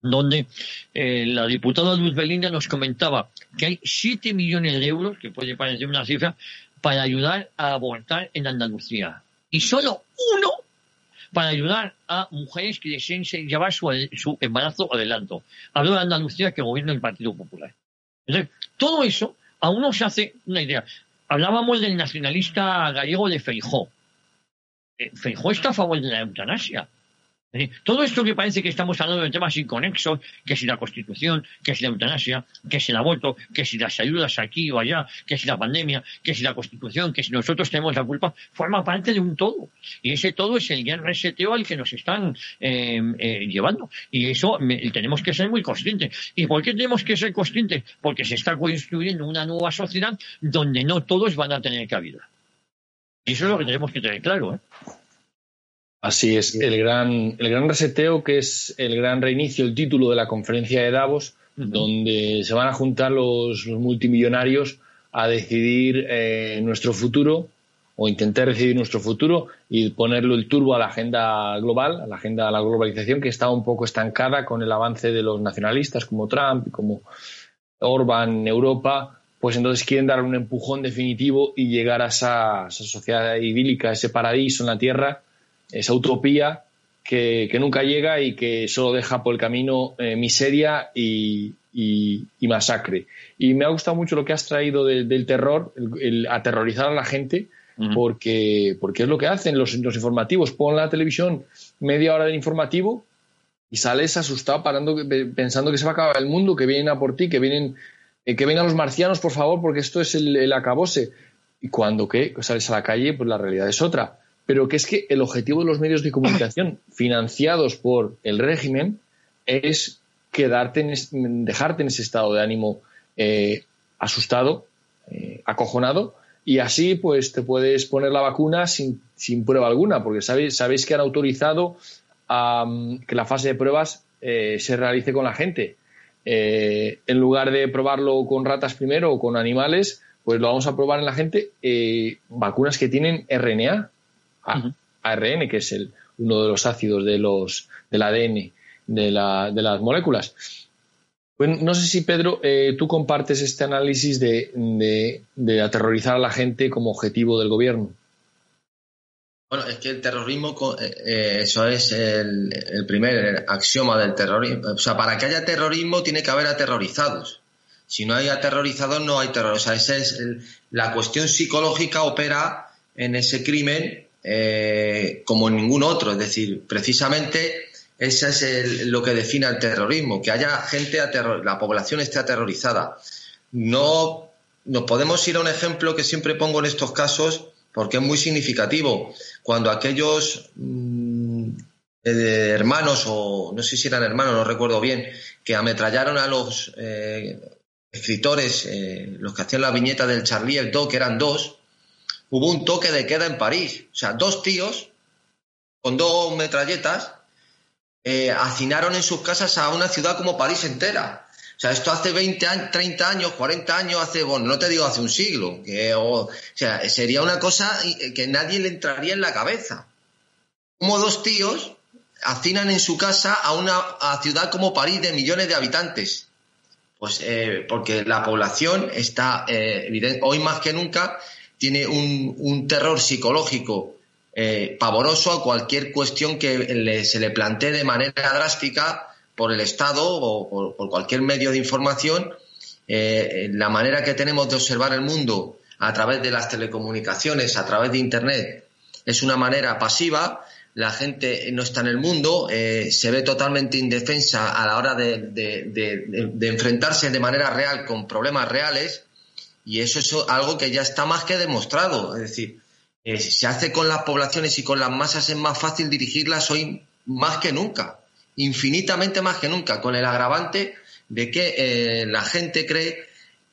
donde eh, la diputada Luz Belinda nos comentaba que hay 7 millones de euros, que puede parecer una cifra, para ayudar a abortar en Andalucía. Y solo uno para ayudar a mujeres que deseen llevar su, su embarazo adelanto. Hablo de Andalucía que gobierna el Partido Popular. Entonces, todo eso a uno se hace una idea. Hablábamos del nacionalista gallego de Feijó. Eh, Feijó está a favor de la eutanasia. Todo esto que parece que estamos hablando de temas inconexos, que si la Constitución, que si la eutanasia, que si el aborto, que si las ayudas aquí o allá, que si la pandemia, que si la Constitución, que si nosotros tenemos la culpa, forma parte de un todo. Y ese todo es el gran reseteo al que nos están eh, eh, llevando. Y eso tenemos que ser muy conscientes. ¿Y por qué tenemos que ser conscientes? Porque se está construyendo una nueva sociedad donde no todos van a tener cabida. Y eso es lo que tenemos que tener claro. ¿eh? Así es, el gran, el gran reseteo, que es el gran reinicio, el título de la conferencia de Davos, donde se van a juntar los, multimillonarios a decidir eh, nuestro futuro o intentar decidir nuestro futuro y ponerlo el turbo a la agenda global, a la agenda de la globalización que está un poco estancada con el avance de los nacionalistas como Trump y como Orban en Europa, pues entonces quieren dar un empujón definitivo y llegar a esa, esa sociedad idílica, a ese paraíso en la Tierra esa utopía que, nunca llega y que solo deja por el camino eh, miseria y, masacre. Y me ha gustado mucho lo que has traído del terror, el, aterrorizar a la gente, porque, porque es lo que hacen los, los informativos. Pon la televisión media hora del informativo y sales asustado parando, pensando que se va a acabar el mundo, que vienen a por ti, que vienen, eh, que vengan los marcianos, por favor, porque esto es el, el acabose. Y cuando ¿qué? sales a la calle, pues la realidad es otra pero que es que el objetivo de los medios de comunicación financiados por el régimen es quedarte en dejarte en ese estado de ánimo eh, asustado, eh, acojonado, y así pues te puedes poner la vacuna sin, sin prueba alguna, porque sabéis, sabéis que han autorizado que la fase de pruebas eh, se realice con la gente. Eh, en lugar de probarlo con ratas primero o con animales, pues lo vamos a probar en la gente eh, vacunas que tienen RNA, ARN, que es el, uno de los ácidos de los, del ADN de, la, de las moléculas. Pues no sé si, Pedro, tú compartes este análisis de, de aterrorizar a la gente como objetivo del gobierno. Bueno, es que el terrorismo, eh, eh, eso es el, primer axioma del terrorismo. O sea, para que haya terrorismo tiene que haber aterrorizados. Si no hay aterrorizados, no hay terror. O sea, esa es la cuestión psicológica opera en ese crimen eh, como ningún otro. Es decir, precisamente eso es lo que define el terrorismo, que haya gente, la población esté aterrorizada. No nos podemos ir a un ejemplo que siempre pongo en estos casos porque es muy significativo. Cuando aquellos mm, eh, hermanos, o no sé si eran hermanos, no recuerdo bien, que ametrallaron a los eh, escritores, eh, los que hacían la viñeta del Charlie Hebdo, que eran dos, hubo un toque de queda en París. O sea, dos tíos con dos metralletas hacinaron en sus casas a una ciudad como París entera. O sea, esto hace 20 años, 30 años, 40 años, hace, bueno, no te digo hace un siglo, o, sea, sería una cosa que nadie le entraría en la cabeza. Como dos tíos hacinan en su casa a una ciudad como París de millones de habitantes. Pues eh, porque la población está, eh, hoy más que nunca, tiene un, terror psicológico eh, pavoroso a cualquier cuestión que se le plantee de manera drástica por el Estado o por, cualquier medio de información, eh, la manera que tenemos de observar el mundo a través de las telecomunicaciones, a través de Internet, es una manera pasiva. La gente no está en el mundo, eh, se ve totalmente indefensa a la hora de, enfrentarse de manera real con problemas reales y eso es algo que ya está más que demostrado. Es decir, eh, se hace con las poblaciones y con las masas es más fácil dirigirlas hoy más que nunca infinitamente más que nunca, con el agravante de que eh, la gente cree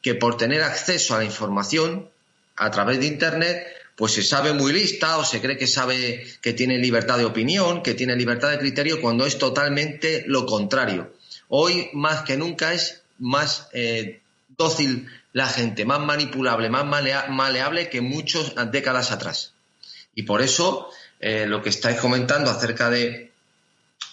que por tener acceso a la información a través de Internet, pues se sabe muy lista o se cree que sabe que tiene libertad de opinión, que tiene libertad de criterio, cuando es totalmente lo contrario. Hoy más que nunca es más eh, dócil la gente, más manipulable, más maleable que muchas décadas atrás. Y por eso eh, lo que estáis comentando acerca de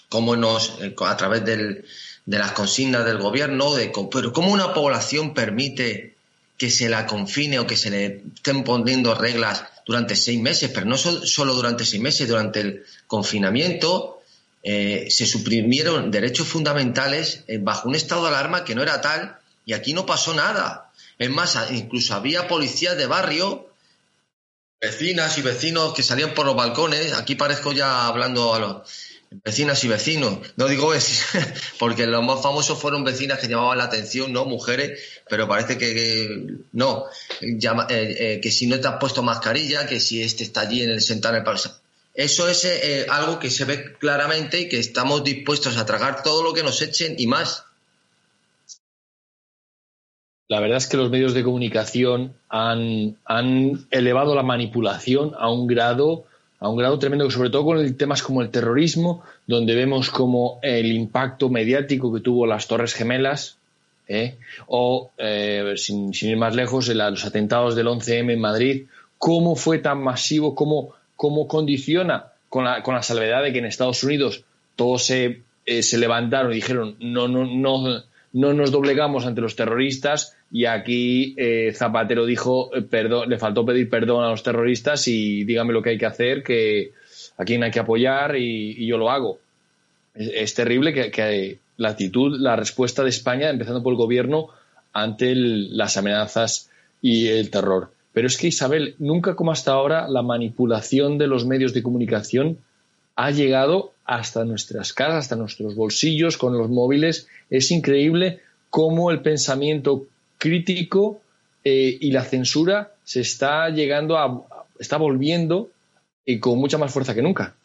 cómo nos, eh, a través de las consignas del gobierno, de, pero cómo una población permite que se la confine o que se le estén poniendo reglas durante seis meses, pero no solo durante seis meses, durante el confinamiento eh, se suprimieron derechos fundamentales bajo un estado de alarma que no era tal y aquí no pasó nada. Es más, incluso había policías de barrio, vecinas y vecinos que salían por los balcones, aquí parezco ya hablando a los Vecinas y vecinos. No digo vecinos, porque los más famosos fueron vecinas que llamaban la atención, ¿no? Mujeres, pero parece que, no. Eh, eh, que si no te has puesto mascarilla, que si este está allí en el sentar en el Eso es eh, algo que se ve claramente y que estamos dispuestos a tragar todo lo que nos echen y más. La verdad es que los medios de comunicación han, han elevado la manipulación a un grado a un grado tremendo, sobre todo con temas como el terrorismo, donde vemos como el impacto mediático que tuvo las Torres Gemelas, ¿eh? o, eh, sin, ir más lejos, los atentados del 11M en Madrid, cómo fue tan masivo, cómo, cómo condiciona, con la, con la salvedad de que en Estados Unidos todos se, eh, se levantaron y dijeron no, no, no, no nos doblegamos ante los terroristas y aquí eh, Zapatero dijo, eh, perdón, le faltó pedir perdón a los terroristas y dígame lo que hay que hacer, que a quién hay que apoyar y, yo lo hago. Es, terrible que, la actitud, la respuesta de España, empezando por el gobierno, ante las amenazas y el terror. Pero es que, Isabel, nunca como hasta ahora la manipulación de los medios de comunicación ha llegado hasta nuestras casas, hasta nuestros bolsillos, con los móviles. Es increíble cómo el pensamiento crítico eh, y la censura se está llegando a, está volviendo y con mucha más fuerza que nunca.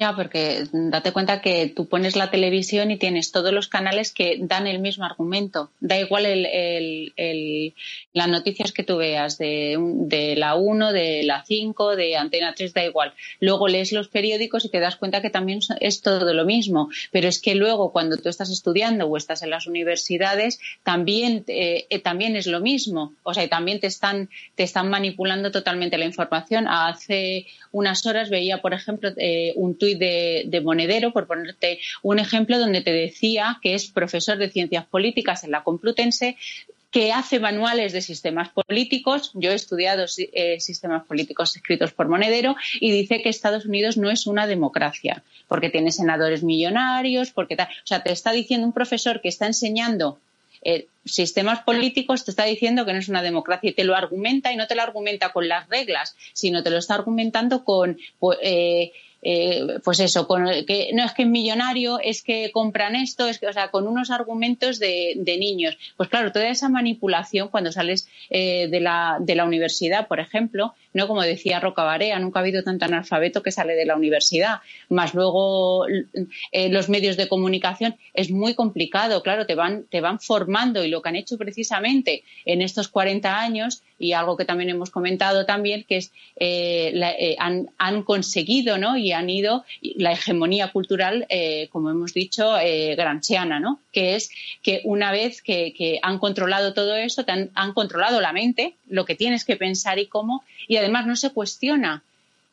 Ya, porque date cuenta que tú pones la televisión y tienes todos los canales que dan el mismo argumento. Da igual el, las noticias que tú veas de, de la 1, de la 5, de Antena 3, da igual. Luego lees los periódicos y te das cuenta que también es todo lo mismo. Pero es que luego cuando tú estás estudiando o estás en las universidades, también, eh, eh, también es lo mismo. O sea, también te están, te están manipulando totalmente la información. Hace unas horas veía, por ejemplo, eh, un tuit de, Monedero, por ponerte un ejemplo, donde te decía que es profesor de ciencias políticas en la Complutense, que hace manuales de sistemas políticos. Yo he estudiado eh, sistemas políticos escritos por Monedero y dice que Estados Unidos no es una democracia, porque tiene senadores millonarios, porque tal. O sea, te está diciendo un profesor que está enseñando eh, sistemas políticos te está diciendo que no es una democracia y te lo argumenta y no te lo argumenta con las reglas, sino te lo está argumentando con pues, eh, eh, pues eso, con, que no es que es millonario, es que compran esto, es que, o sea, con unos argumentos de, niños. Pues claro, toda esa manipulación cuando sales eh, de, la, de la universidad, por ejemplo, no como decía Roca Barea, nunca ha habido tanto analfabeto que sale de la universidad, más luego eh, los medios de comunicación es muy complicado, claro, te van, te van formando y lo que han hecho precisamente en estos 40 años y algo que también hemos comentado también, que es eh, han, han, conseguido ¿no? y han ido la hegemonía cultural, como hemos dicho, granchiana, ¿no? que es que una vez que, han controlado todo eso, te han, han controlado la mente, lo que tienes que pensar y cómo, y además no se cuestiona.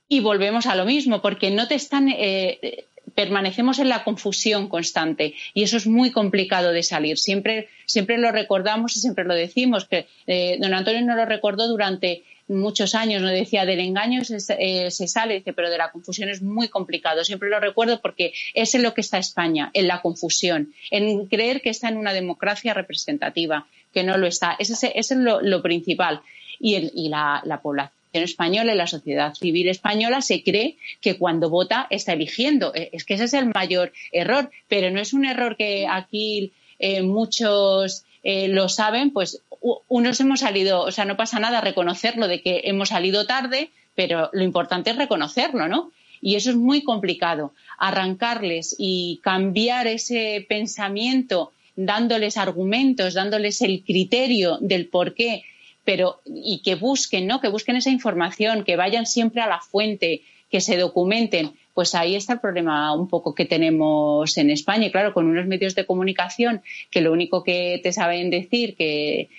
Y volvemos a lo mismo, porque no te están. Eh, permanecemos en la confusión constante y eso es muy complicado de salir. Siempre, siempre lo recordamos y siempre lo decimos, que eh, don Antonio no lo recordó durante muchos años, nos decía del engaño se, eh, se, sale, dice, pero de la confusión es muy complicado. Siempre lo recuerdo porque es en lo que está España, en la confusión, en creer que está en una democracia representativa, que no lo está. Ese, es lo, principal. Y, la, la población española y la sociedad civil española se cree que cuando vota está eligiendo. Eh, es que ese es el mayor error, pero no es un error que aquí eh, muchos eh, lo saben, pues unos hemos salido, o sea, no pasa nada reconocerlo de que hemos salido tarde, pero lo importante es reconocerlo, ¿no? Y eso es muy complicado. Arrancarles y cambiar ese pensamiento dándoles argumentos, dándoles el criterio del por qué pero y que busquen, ¿no? Que busquen esa información, que vayan siempre a la fuente, que se documenten. Pues ahí está el problema un poco que tenemos en España. Y claro, con unos medios de comunicación que lo único que te saben decir que,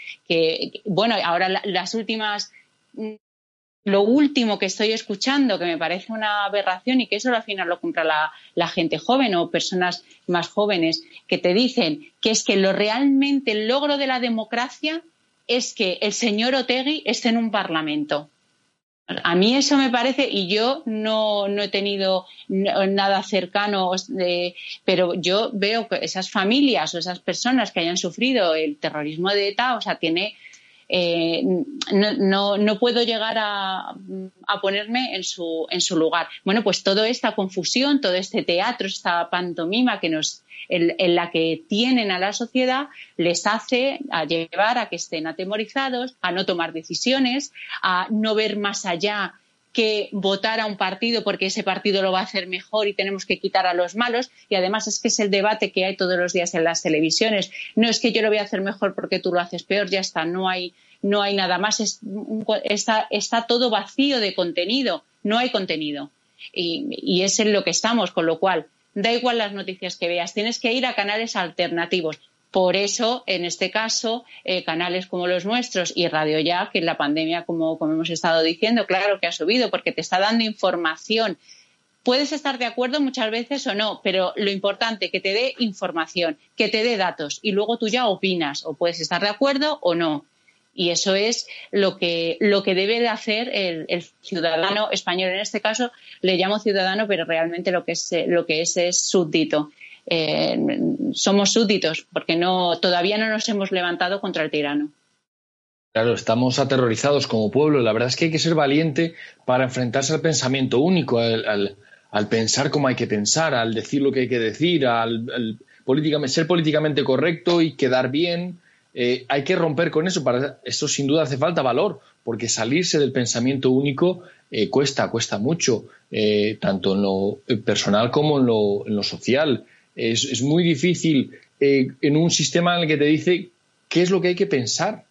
bueno, ahora las últimas lo último que estoy escuchando, que me parece una aberración y que eso al final lo compra la, la, gente joven o personas más jóvenes, que te dicen que es que lo realmente el logro de la democracia es que el señor Otegui esté en un parlamento. A mí eso me parece, y yo no, he tenido nada cercano, pero yo veo que esas familias o esas personas que hayan sufrido el terrorismo de ETA, o sea, tiene, eh, no, no, puedo llegar a, ponerme en su, en su lugar. Bueno, pues toda esta confusión, todo este teatro, esta pantomima que nos, en, la que tienen a la sociedad les hace a llevar a que estén atemorizados, a no tomar decisiones, a no ver más allá que votar a un partido porque ese partido lo va a hacer mejor y tenemos que quitar a los malos. Y además es que es el debate que hay todos los días en las televisiones. No es que yo lo voy a hacer mejor porque tú lo haces peor, ya está, no hay, no hay nada más. está, está, todo vacío de contenido, no hay contenido. Y, y es en lo que estamos, con lo cual da igual las noticias que veas, tienes que ir a canales alternativos. Por eso, en este caso, eh, canales como los nuestros y Radio Ya, que en la pandemia, como, como hemos estado diciendo, claro que ha subido porque te está dando información. Puedes estar de acuerdo muchas veces o no, pero lo importante que te dé información, que te dé datos y luego tú ya opinas o puedes estar de acuerdo o no. Y eso es lo que, lo que debe de hacer el, ciudadano español. En este caso le llamo ciudadano, pero realmente lo que es, lo que es, es súbdito. Eh, somos súbditos porque no, todavía no nos hemos levantado contra el tirano. Claro, estamos aterrorizados como pueblo. La verdad es que hay que ser valiente para enfrentarse al pensamiento único, al, pensar como hay que pensar, al decir lo que hay que decir, al, ser políticamente correcto y quedar bien. Eh, hay que romper con eso. Para eso, sin duda, hace falta valor, porque salirse del pensamiento único eh, cuesta, cuesta mucho, eh, tanto en lo personal como en lo, en lo social. Es, muy difícil en un sistema en el que te dice qué es lo que hay que pensar.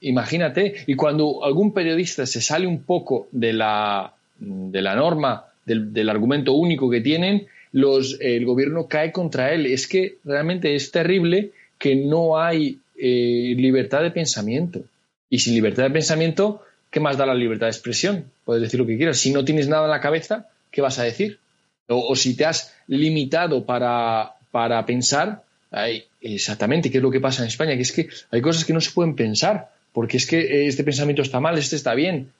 Imagínate, y cuando algún periodista se sale un poco de la, de la norma, del, del argumento único que tienen, los, el gobierno cae contra él. Es que realmente es terrible que no hay eh, libertad de pensamiento. Y sin libertad de pensamiento, ¿qué más da la libertad de expresión? Puedes decir lo que quieras. Si no tienes nada en la cabeza, ¿qué vas a decir? O, si te has limitado para, para pensar, exactamente, ¿qué es lo que pasa en España? Que es que hay cosas que no se pueden pensar, porque es que este pensamiento está mal, este está bien.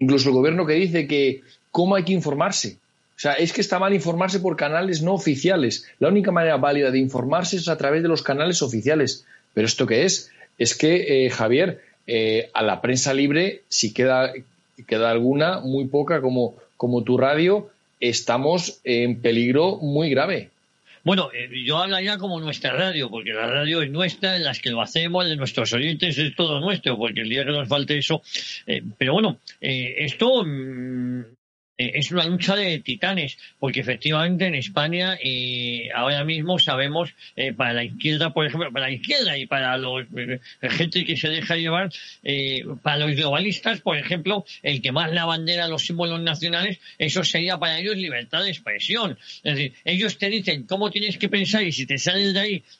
Incluso el gobierno que dice que cómo hay que informarse. O sea, es que está mal informarse por canales no oficiales. La única manera válida de informarse es a través de los canales oficiales. Pero ¿esto qué es? Es que, eh, Javier, eh, a la prensa libre, si queda, queda alguna, muy poca como, como tu radio, estamos en peligro muy grave. Bueno, eh, yo hablaría como nuestra radio, porque la radio es nuestra, en las que lo hacemos, de nuestros oyentes, es todo nuestro, porque el día que nos falte eso. pero bueno, esto mm, eh, es una lucha de titanes, porque efectivamente en España eh, ahora mismo sabemos, eh, para la izquierda, por ejemplo, para la izquierda y para los gente que se deja llevar, para los globalistas, por ejemplo, el que más la bandera, los símbolos nacionales, eso sería para ellos libertad de expresión. Es decir, ellos te dicen cómo tienes que pensar y si te sales de ahí eh, eh, eh,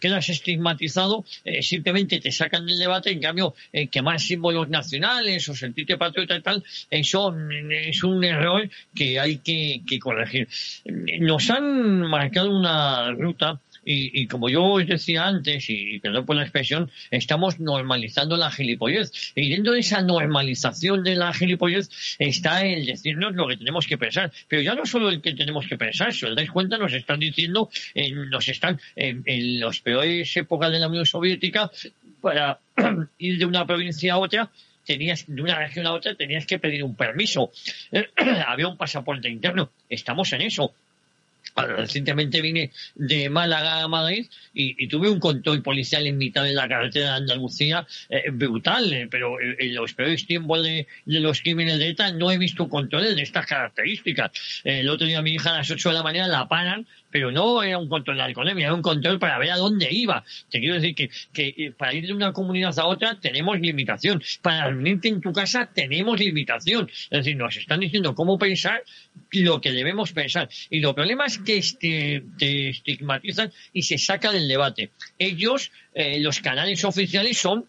quedas estigmatizado, simplemente te sacan del debate, en cambio, que más símbolos nacionales o sentirte patriota y tal, eso es un error que hay que, que corregir. Nos han marcado una ruta y, como yo os decía antes, y perdón por la expresión, estamos normalizando la gilipollez. Y dentro de esa normalización de la gilipollez está el decirnos lo que tenemos que pensar. Pero ya no solo el que tenemos que pensar, si os dais cuenta, nos están diciendo, eh, nos están en, en las peores épocas de la Unión Soviética, para ir de una provincia a otra, tenías de una región a otra tenías que pedir un permiso. Había un pasaporte interno. Estamos en eso. Recientemente vine de Málaga a Madrid y, tuve un control policial en mitad de la carretera de Andalucía eh, brutal, eh, pero en, los peores tiempos de, los crímenes de ETA no he visto controles de estas características. Eh, el otro día mi hija a las 8 de la mañana la paran pero no era un control de alcoholemia, era un control para ver a dónde iba. Te quiero decir que, que para ir de una comunidad a otra tenemos limitación. Para reunirte en tu casa tenemos limitación. Es decir, nos están diciendo cómo pensar lo que debemos pensar. Y lo problema es que este, te estigmatizan y se saca del debate. Ellos, eh, los canales oficiales son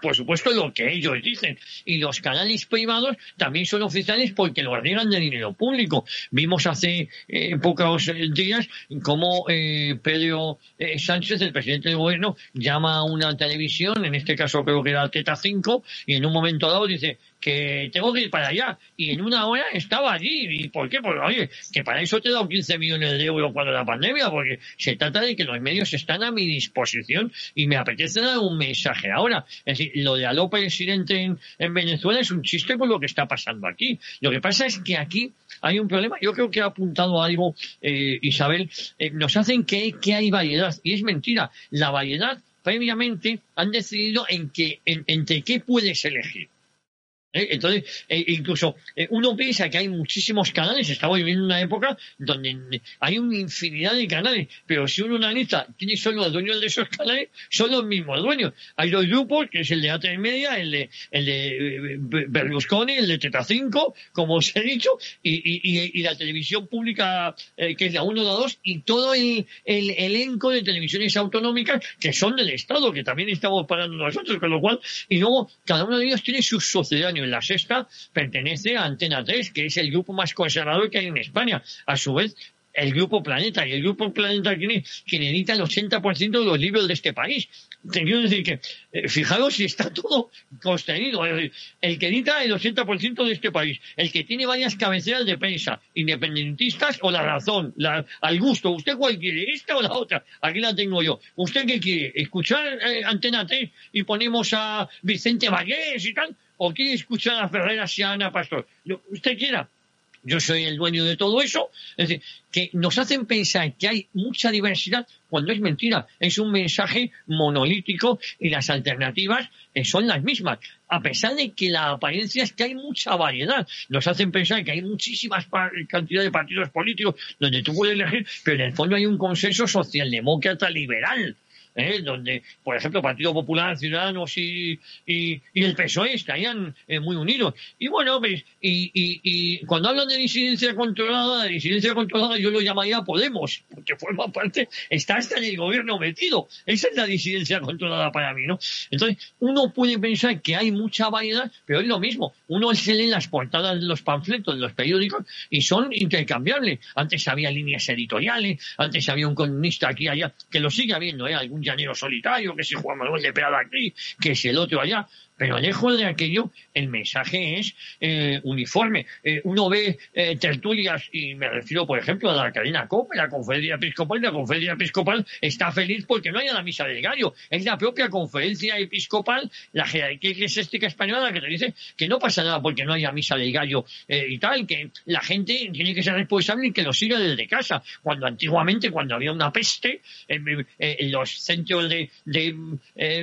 por supuesto, lo que ellos dicen. Y los canales privados también son oficiales porque los riegan de dinero público. Vimos hace eh, pocos días cómo eh, Pedro eh, Sánchez, el presidente del gobierno, llama a una televisión, en este caso creo que era Teta 5, y en un momento dado dice, que tengo que ir para allá. Y en una hora estaba allí. ¿Y por qué? Porque, oye, que para eso te dado 15 millones de euros cuando la pandemia, porque se trata de que los medios están a mi disposición y me apetece dar un mensaje ahora. Es decir, lo de Aló presidente en, en Venezuela es un chiste con lo que está pasando aquí. Lo que pasa es que aquí hay un problema. Yo creo que ha apuntado algo, eh, Isabel. Eh, nos hacen que, que hay variedad. Y es mentira. La variedad previamente han decidido en que, entre qué puedes elegir. ¿Eh? Entonces, eh, incluso eh, uno piensa que hay muchísimos canales, estamos viviendo una época donde hay una infinidad de canales, pero si uno analiza quiénes son los dueños de esos canales, son los mismos dueños. Hay dos grupos, que es el de A3 Media, el de, el de Berlusconi, el de Teta 5, como os he dicho, y, la televisión pública, que es la 1, la 2, y todo el, el, elenco de televisiones autonómicas que son del Estado, que también estamos pagando nosotros, con lo cual, y luego cada uno de ellos tiene sus sucedáneos la sexta pertenece a Antena 3, que es el grupo más conservador que hay en España. A su vez, el Grupo Planeta. Y el Grupo Planeta, ¿quién Quien edita el 80% de los libros de este país. Te quiero decir que, eh, si está todo contenido. El, que edita el 80% de este país, el que tiene varias cabeceras de prensa, independentistas o la razón, al gusto. ¿Usted cuál quiere? ¿Esta o la otra? Aquí la tengo yo. ¿Usted qué quiere? ¿Escuchar eh, Antena 3 y ponemos a Vicente Vallés y tal? ¿O quiere escuchar a Ferreras y a Ana Pastor? Usted quiera yo soy el dueño de todo eso. Es decir, que nos hacen pensar que hay mucha diversidad cuando es mentira. Es un mensaje monolítico y las alternativas eh, son las mismas. A pesar de que la apariencia es que hay mucha variedad. Nos hacen pensar que hay muchísimas cantidad de partidos políticos donde tú puedes elegir, pero en el fondo hay un consenso socialdemócrata liberal ¿eh? donde, por ejemplo, Partido Popular, Ciudadanos y, y, el PSOE estarían eh, muy unidos. Y bueno, pues, y, y, cuando hablan de disidencia controlada, de disidencia controlada yo lo llamaría Podemos, porque forma parte, está hasta en el gobierno metido. Esa es la disidencia controlada para mí, ¿no? Entonces, uno puede pensar que hay mucha variedad, pero es lo mismo. Uno se lee las portadas de los panfletos de los periódicos y son intercambiables. Antes había líneas editoriales, antes había un comunista aquí y allá, que lo sigue habiendo, ¿eh? Algún llanero solitario, que si Juan Manuel de aquí, que si el otro allá. Pero lejos de aquello, el mensaje es eh, uniforme. Eh, uno ve eh, tertulias, y me refiero, por ejemplo, a la cadena COPE, la Conferencia Episcopal, la Conferencia Episcopal está feliz porque no haya la misa del gallo. Es la propia Conferencia Episcopal, la jerarquía eclesiástica española, que te dice que no pasa nada porque no haya misa del gallo y tal, que la gente tiene que ser responsable y que lo siga desde casa. Cuando antiguamente, cuando había una peste, en los centros de,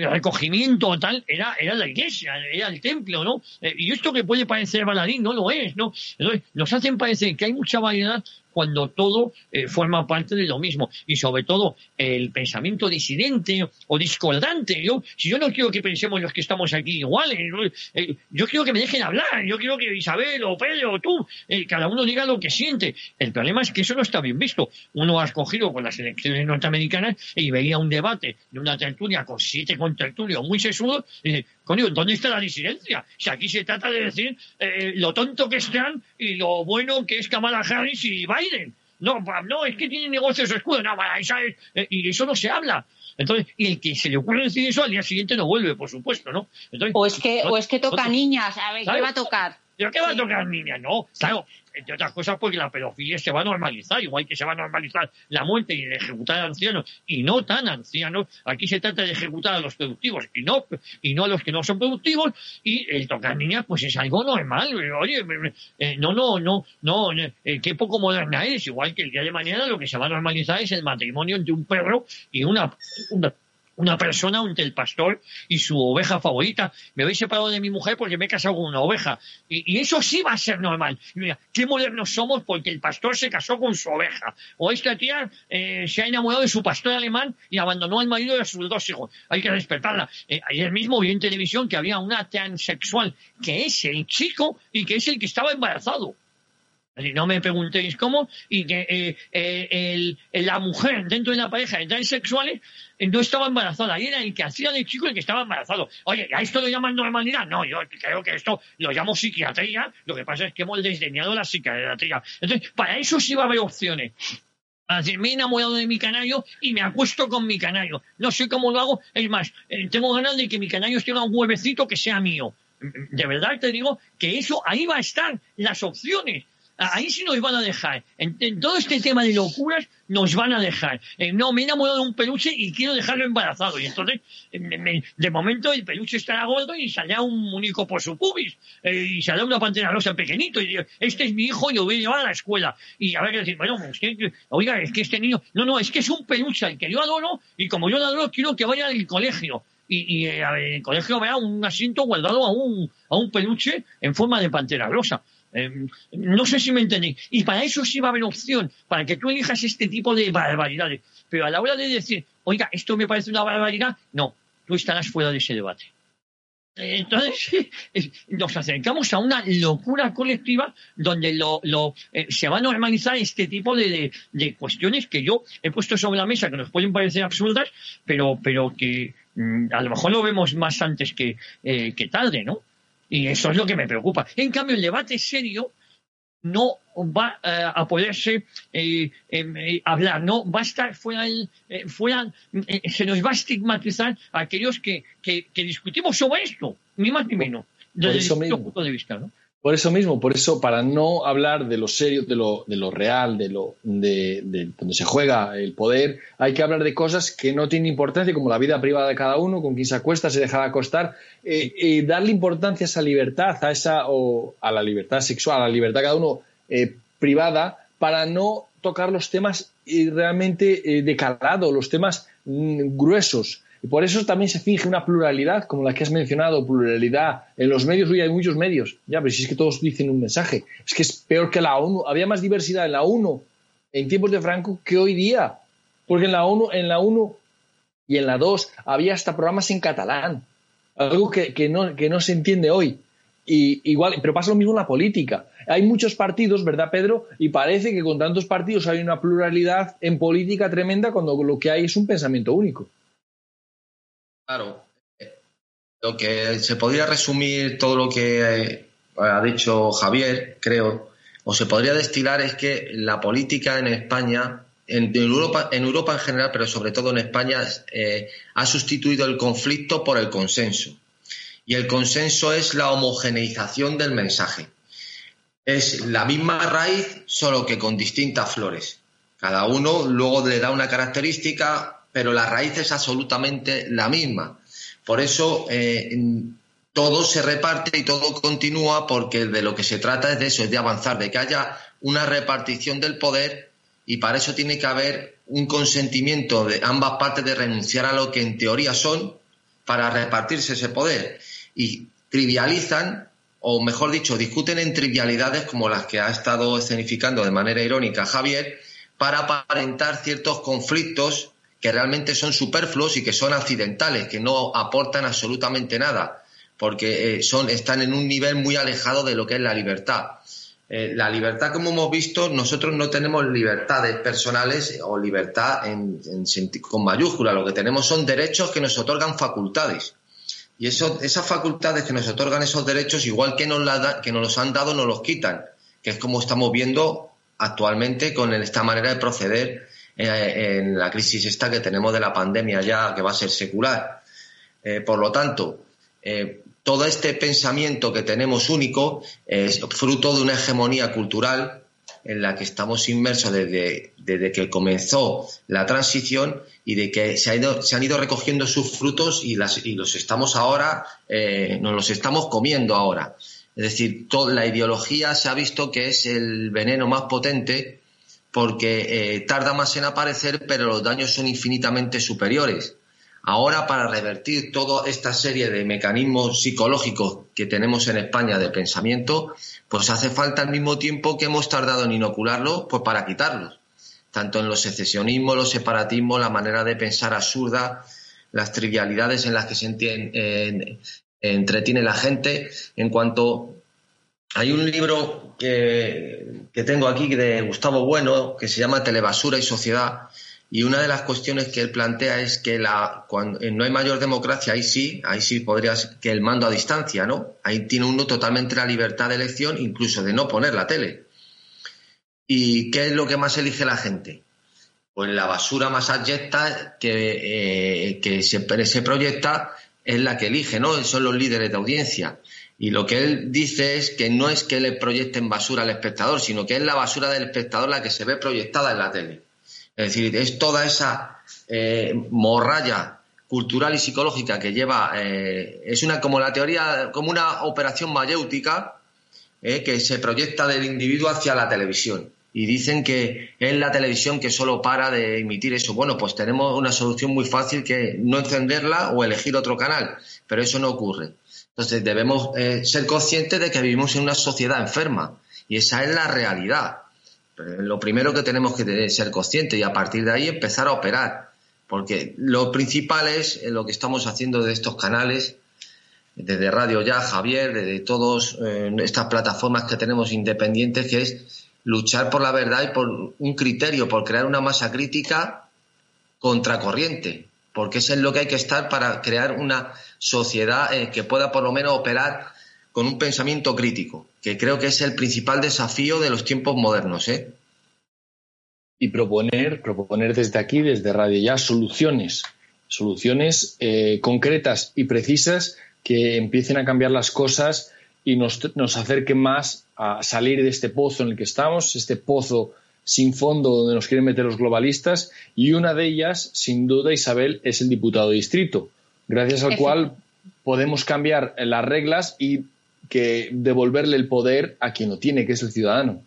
recogimiento tal, era, era la iglesia era el templo, ¿no? Eh, y esto que puede parecer baladín no lo es, ¿no? Entonces, nos hacen parecer que hay mucha variedad cuando todo eh, forma parte de lo mismo. Y sobre todo el pensamiento disidente o discordante. Yo, si yo no quiero que pensemos los que estamos aquí iguales, eh, yo quiero que me dejen hablar, yo quiero que Isabel o Pedro o tú, eh, cada uno diga lo que siente. El problema es que eso no está bien visto. Uno ha escogido con las elecciones norteamericanas y veía un debate de una tertulia con siete contertulios muy sesudos coño, ¿dónde está la disidencia? Si aquí se trata de decir lo tonto que están y lo bueno que es Kamala Harris y Biden no, no, es que tiene negocios oscuros. No, eh, y eso no se habla. Entonces, y el que se le ocurre decir eso al día siguiente no vuelve, por supuesto, ¿no? o es que, o es que toca niñas, a ver, ¿qué va a tocar? ¿Pero qué va a tocar niñas? No, claro, entre otras cosas porque la pedofilia se va a normalizar, igual que se va a normalizar la muerte y el ejecutar a ancianos y no tan ancianos, aquí se trata de ejecutar a los productivos y no, y no a los que no son productivos y el tocar niñas pues es algo normal, oye, eh, no, no, no, no, eh, qué poco moderna es, igual que el día de mañana lo que se va a normalizar es el matrimonio entre un perro y una, una una persona ante el pastor y su oveja favorita. Me habéis separado de mi mujer porque me he casado con una oveja. Y, eso sí va a ser normal. mira, qué modernos somos porque el pastor se casó con su oveja. O esta tía eh, se ha enamorado de su pastor alemán y abandonó al marido de sus dos hijos. Hay que respetarla. Eh, ayer mismo vi en televisión que había una transexual que es el chico y que es el que estaba embarazado. No me preguntéis cómo, y que eh, eh, la mujer dentro de la pareja de transexuales eh, no estaba embarazada, y era el que hacía de chico el que estaba embarazado. Oye, ¿a esto lo llaman normalidad? No, yo creo que esto lo llamo psiquiatría, lo que pasa es que hemos desdeñado la psiquiatría. Entonces, para eso sí va a haber opciones. Así, me he enamorado de mi canario y me acuesto con mi canario. No sé cómo lo hago, es más, tengo ganas de que mi canario tenga un huevecito que sea mío. De verdad te digo que eso, ahí va a estar las opciones Ahí sí nos van a dejar. En, todo este tema de locuras nos van a dejar. Eh, no, me he enamorado de un peluche y quiero dejarlo embarazado. Y entonces, eh, de momento, el peluche estará gordo y saldrá un único por su pubis. Eh, y saldrá una pantera rosa pequeñito. Y este es mi hijo y lo voy a llevar a la escuela. Y habrá que decir, bueno, oiga, es que este niño... No, no, es que es un peluche al que yo adoro y como yo lo adoro, quiero que vaya al colegio. Y, y el colegio vea un asiento guardado a un, a un peluche en forma de pantera rosa. Em, no sé si me entendéis. Y para eso sí va a haber opción, para que tú elijas este tipo de barbaridades. Pero a la hora de decir, oiga, esto me parece una barbaridad, no, tú estarás fuera de ese debate. Entonces, nos acercamos a una locura colectiva donde eh, se va a normalizar este tipo de, cuestiones que yo he puesto sobre la mesa que nos pueden parecer absurdas, pero, que mm, a lo mejor lo vemos más antes que, eh, que tarde, ¿no? Y eso es lo que me preocupa. En cambio, el debate serio no va eh, a poderse eh, em, eh, hablar, no va a estar fuera, fuera se nos va a estigmatizar a aquellos que, que, discutimos sobre esto, ni más ni menos, desde el punto de vista. ¿no? Por eso mismo, por eso, para no hablar de lo serio, de lo, de lo real, de lo de, donde se juega el poder, hay que hablar de cosas que no tienen importancia, como la vida privada de cada uno, con quien se acuesta, se deja de acostar, eh, darle importancia a esa libertad, a esa, o a la libertad sexual, a la libertad de cada uno, eh, privada para no tocar los temas eh, realmente de calado, los temas mm, gruesos. Y por eso también se finge una pluralidad, como la que has mencionado, pluralidad. En los medios hoy hay muchos medios. Ya, pero si es que todos dicen un mensaje. Es que es peor que la ONU. Había más diversidad en la ONU en tiempos de Franco que hoy día. Porque en la ONU, en la 1 y en la 2 había hasta programas en catalán. Algo que, no, que no se entiende hoy. Y igual, pero pasa lo mismo en la política. Hay muchos partidos, ¿verdad, Pedro? Y parece que con tantos partidos hay una pluralidad en política tremenda cuando lo que hay es un pensamiento único. Claro. Lo que se podría resumir todo lo que eh, ha dicho Javier, creo, o se podría destilar es que la política en España, en, Europa, en Europa en general, pero sobre todo en España, eh, ha sustituido el conflicto por el consenso. Y el consenso es la homogeneización del mensaje. Es la misma raíz, solo que con distintas flores. Cada uno luego le da una característica, pero la raíz es absolutamente la misma. Por eso eh, todo se reparte y todo continúa porque de lo que se trata es de eso, es de avanzar, de que haya una repartición del poder y para eso tiene que haber un consentimiento de ambas partes de renunciar a lo que en teoría son para repartirse ese poder. Y trivializan, o mejor dicho, discuten en trivialidades como las que ha estado escenificando de manera irónica Javier, para aparentar ciertos conflictos que realmente son superfluos y que son accidentales, que no aportan absolutamente nada, porque eh, son, están en un nivel muy alejado de lo que es la libertad. Eh, la libertad, como hemos visto, nosotros no tenemos libertades personales o libertad en, con mayúscula, lo que tenemos son derechos que nos otorgan facultades. Y eso, esas facultades que nos otorgan esos derechos, igual que nos, que nos los han dado, nos los quitan, que es como estamos viendo actualmente con esta manera de proceder eh, en la crisis esta que tenemos de la pandemia ya, que va a ser secular. Eh, por lo tanto, eh, todo este pensamiento que tenemos único es fruto de una hegemonía cultural en la que estamos inmersos desde, desde que comenzó la transición y de que se, ha ido, se han ido recogiendo sus frutos y, las, y los estamos ahora, nos los estamos comiendo ahora. Es decir, toda la ideología se ha visto que es el veneno más potente porque eh, tarda más en aparecer, pero los daños son infinitamente superiores. Ahora, para revertir toda esta serie de mecanismos psicológicos que tenemos en España de pensamiento, pues hace falta al mismo tiempo que hemos tardado en inocularlos, pues para quitarlos. Tanto en los secesionismos, los separatismos, la manera de pensar absurda, las trivialidades en las que se entretiene la gente. En cuanto hay un libro que, tengo aquí de Gustavo Bueno que se llama Telebasura y Sociedad. Y una de las cuestiones que él plantea es que la, cuando no hay mayor democracia, ahí sí, ahí sí podrías que el mando a distancia, ¿no? Ahí tiene uno totalmente la libertad de elección, incluso de no poner la tele. ¿Y qué es lo que más elige la gente? Pues la basura más abyecta que, eh, se, se proyecta es la que elige, ¿no? Son los líderes de audiencia. Y lo que él dice es que no es que le proyecten basura al espectador, sino que es la basura del espectador la que se ve proyectada en la tele. Es decir, es toda esa eh, morralla cultural y psicológica que lleva, eh, es una como la teoría, como una operación mayéutica eh, que se proyecta del individuo hacia la televisión. Y dicen que es la televisión que solo para de emitir eso. Bueno, pues tenemos una solución muy fácil que no encenderla o elegir otro canal, pero eso no ocurre. Entonces debemos eh, ser conscientes de que vivimos en una sociedad enferma y esa es la realidad. lo primero que tenemos que ser conscientes y a partir de ahí empezar a operar. Porque lo principal es eh, lo que estamos haciendo de estos canales, desde Radio Ya, Javier, desde todas eh, estas plataformas que tenemos independientes, que es luchar por la verdad y por un criterio, por crear una masa crítica contracorriente, porque eso es lo que hay que estar para crear una sociedad eh, que pueda por lo menos operar con un pensamiento crítico, que creo que es el principal desafío de los tiempos modernos. ¿eh? Y proponer, proponer desde aquí, desde Radio Ya, soluciones, soluciones eh, concretas y precisas que empiecen a cambiar las cosas y nos, nos acerquen más a salir de este pozo en el que estamos, este pozo sin fondo donde nos quieren meter los globalistas, y una de ellas, sin duda, Isabel, es el diputado de distrito gracias al cual podemos cambiar las reglas y que devolverle el poder a quien lo tiene, que es el ciudadano.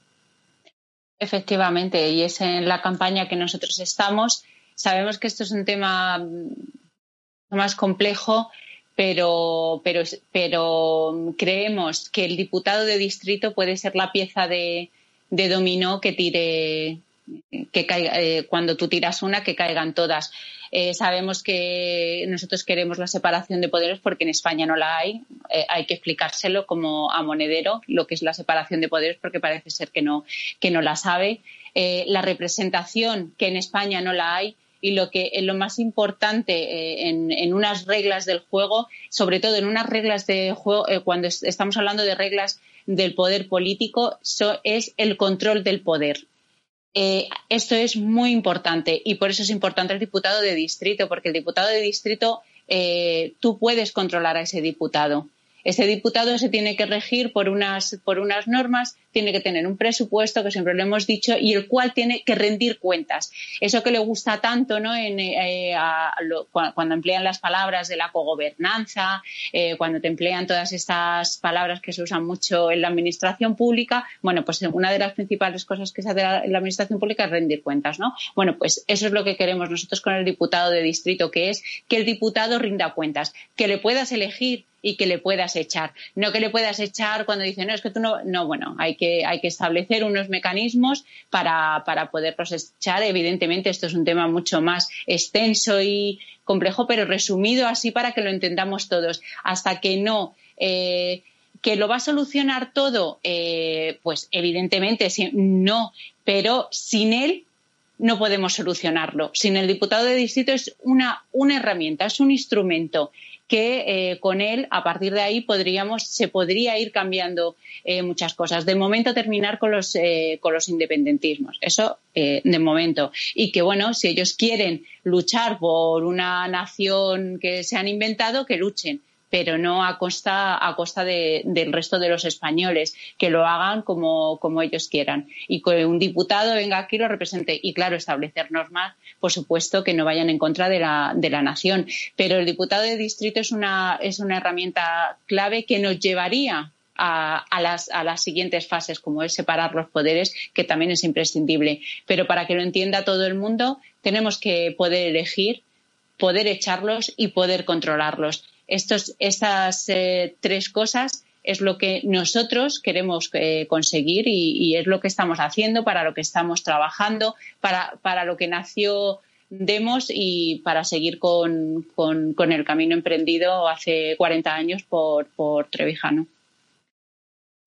Efectivamente, y es en la campaña que nosotros estamos. Sabemos que esto es un tema más complejo, pero, pero, pero creemos que el diputado de distrito puede ser la pieza de, de dominó que tire que caiga, eh, cuando tú tiras una, que caigan todas. Eh, sabemos que nosotros queremos la separación de poderes porque en España no la hay. Eh, hay que explicárselo como a Monedero lo que es la separación de poderes porque parece ser que no, que no la sabe. la representación, que en España no la hay. Y lo que lo más importante en, en, unas reglas del juego, sobre todo en unas reglas de juego, cuando estamos hablando de reglas del poder político, es el control del poder eh, esto es muy importante y por eso es importante el diputado de distrito, porque el diputado de distrito eh, tú puedes controlar a ese diputado. Ese diputado se tiene que regir por unas, por unas normas, tiene que tener un presupuesto, que siempre lo hemos dicho, y el cual tiene que rendir cuentas. Eso que le gusta tanto ¿no? Eh, cuando emplean las palabras de la cogobernanza, eh, cuando te emplean todas estas palabras que se usan mucho en la administración pública, bueno, pues una de las principales cosas que se hace en la administración pública es rendir cuentas, ¿no? Bueno, pues eso es lo que queremos nosotros con el diputado de distrito, que es que el diputado rinda cuentas, que le puedas elegir y que le puedas echar. No que le puedas echar cuando dicen, no, es que tú no. No, bueno, hay que, hay que establecer unos mecanismos para, para poderlos echar. Evidentemente, esto es un tema mucho más extenso y complejo, pero resumido así para que lo entendamos todos. Hasta que no. Eh, ¿Que lo va a solucionar todo? Eh, pues evidentemente no, pero sin él no podemos solucionarlo. Sin el diputado de distrito es una, una herramienta, es un instrumento que eh, con él, a partir de ahí, podríamos, se podría ir cambiando eh, muchas cosas. De momento, terminar con los, eh, con los independentismos. Eso, de momento. Y que, bueno, si ellos quieren luchar por una nación que se han inventado, que luchen pero no a costa, a costa del resto de los españoles, que lo hagan como, como ellos quieran. Y que un diputado venga aquí y lo represente. Y claro, establecer normas, por supuesto, que no vayan en contra de la, de la nación. Pero el diputado de distrito es una, es una herramienta clave que nos llevaría a, las, a, las, siguientes fases, como es separar los poderes, que también es imprescindible. Pero para que lo entienda todo el mundo, tenemos que poder elegir, poder echarlos y poder controlarlos. Estos, estas eh, tres cosas es lo que nosotros queremos eh, conseguir y, es lo que estamos haciendo, para lo que estamos trabajando, para, para lo que nació Demos y para seguir con, con, el camino emprendido hace 40 años por, por Trevijano.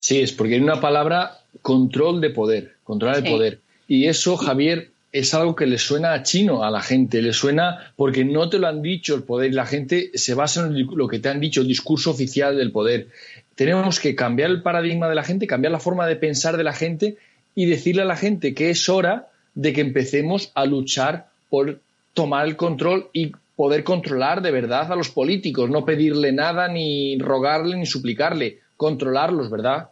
Sí, es porque en una palabra, control de poder, controlar el poder. Y eso, Javier, es algo que le suena a chino a la gente, le suena porque no te lo han dicho el poder y la gente se basa en lo que te han dicho, el discurso oficial del poder. Tenemos que cambiar el paradigma de la gente, cambiar la forma de pensar de la gente y decirle a la gente que es hora de que empecemos a luchar por tomar el control y poder controlar de verdad a los políticos, no pedirle nada, ni rogarle, ni suplicarle, controlarlos, ¿verdad?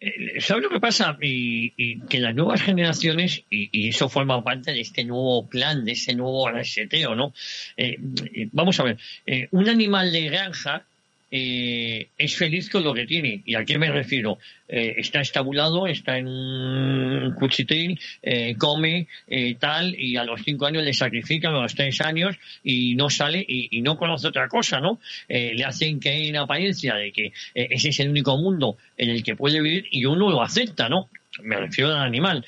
Eh, ¿Sabes lo que pasa? Y, que las nuevas generaciones, y, eso forma parte de este nuevo plan, de este nuevo reseteo, ¿no? Eh, eh, vamos a ver, un animal de granja eh, es feliz con lo que tiene. ¿Y a qué me refiero? Eh, está estabulado, está en un cuchitril, eh, come tal, y a los cinco años le sacrifican, a los tres años, y no sale y, no conoce otra cosa, ¿no? le hacen que hay una apariencia de que ese es el único mundo en el que puede vivir y uno lo acepta, ¿no? me refiero al animal.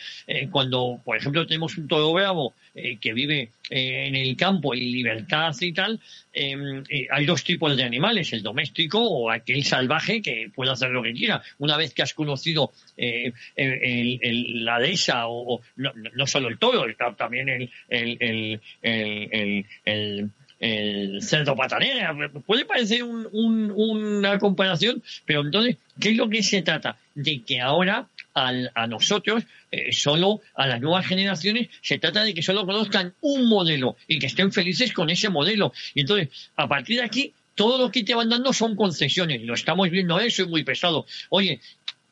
cuando, por ejemplo, tenemos un toro bravo que vive en el campo en libertad y tal, Em, eh, hay dos tipos de animales, el doméstico o aquel salvaje que puede hacer lo que quiera. Una vez que has conocido eh, la dehesa, o, no, solo el toro, también el, el, el el cerdo patanera. Puede parecer una comparación, pero entonces, ¿qué es lo que se trata? De que ahora a nosotros, eh, solo a las nuevas generaciones, se trata de que solo conozcan un modelo y que estén felices con ese modelo. Y entonces, a partir de aquí, todo lo que te van dando son concesiones. Lo estamos viendo eso, es muy pesado. Oye,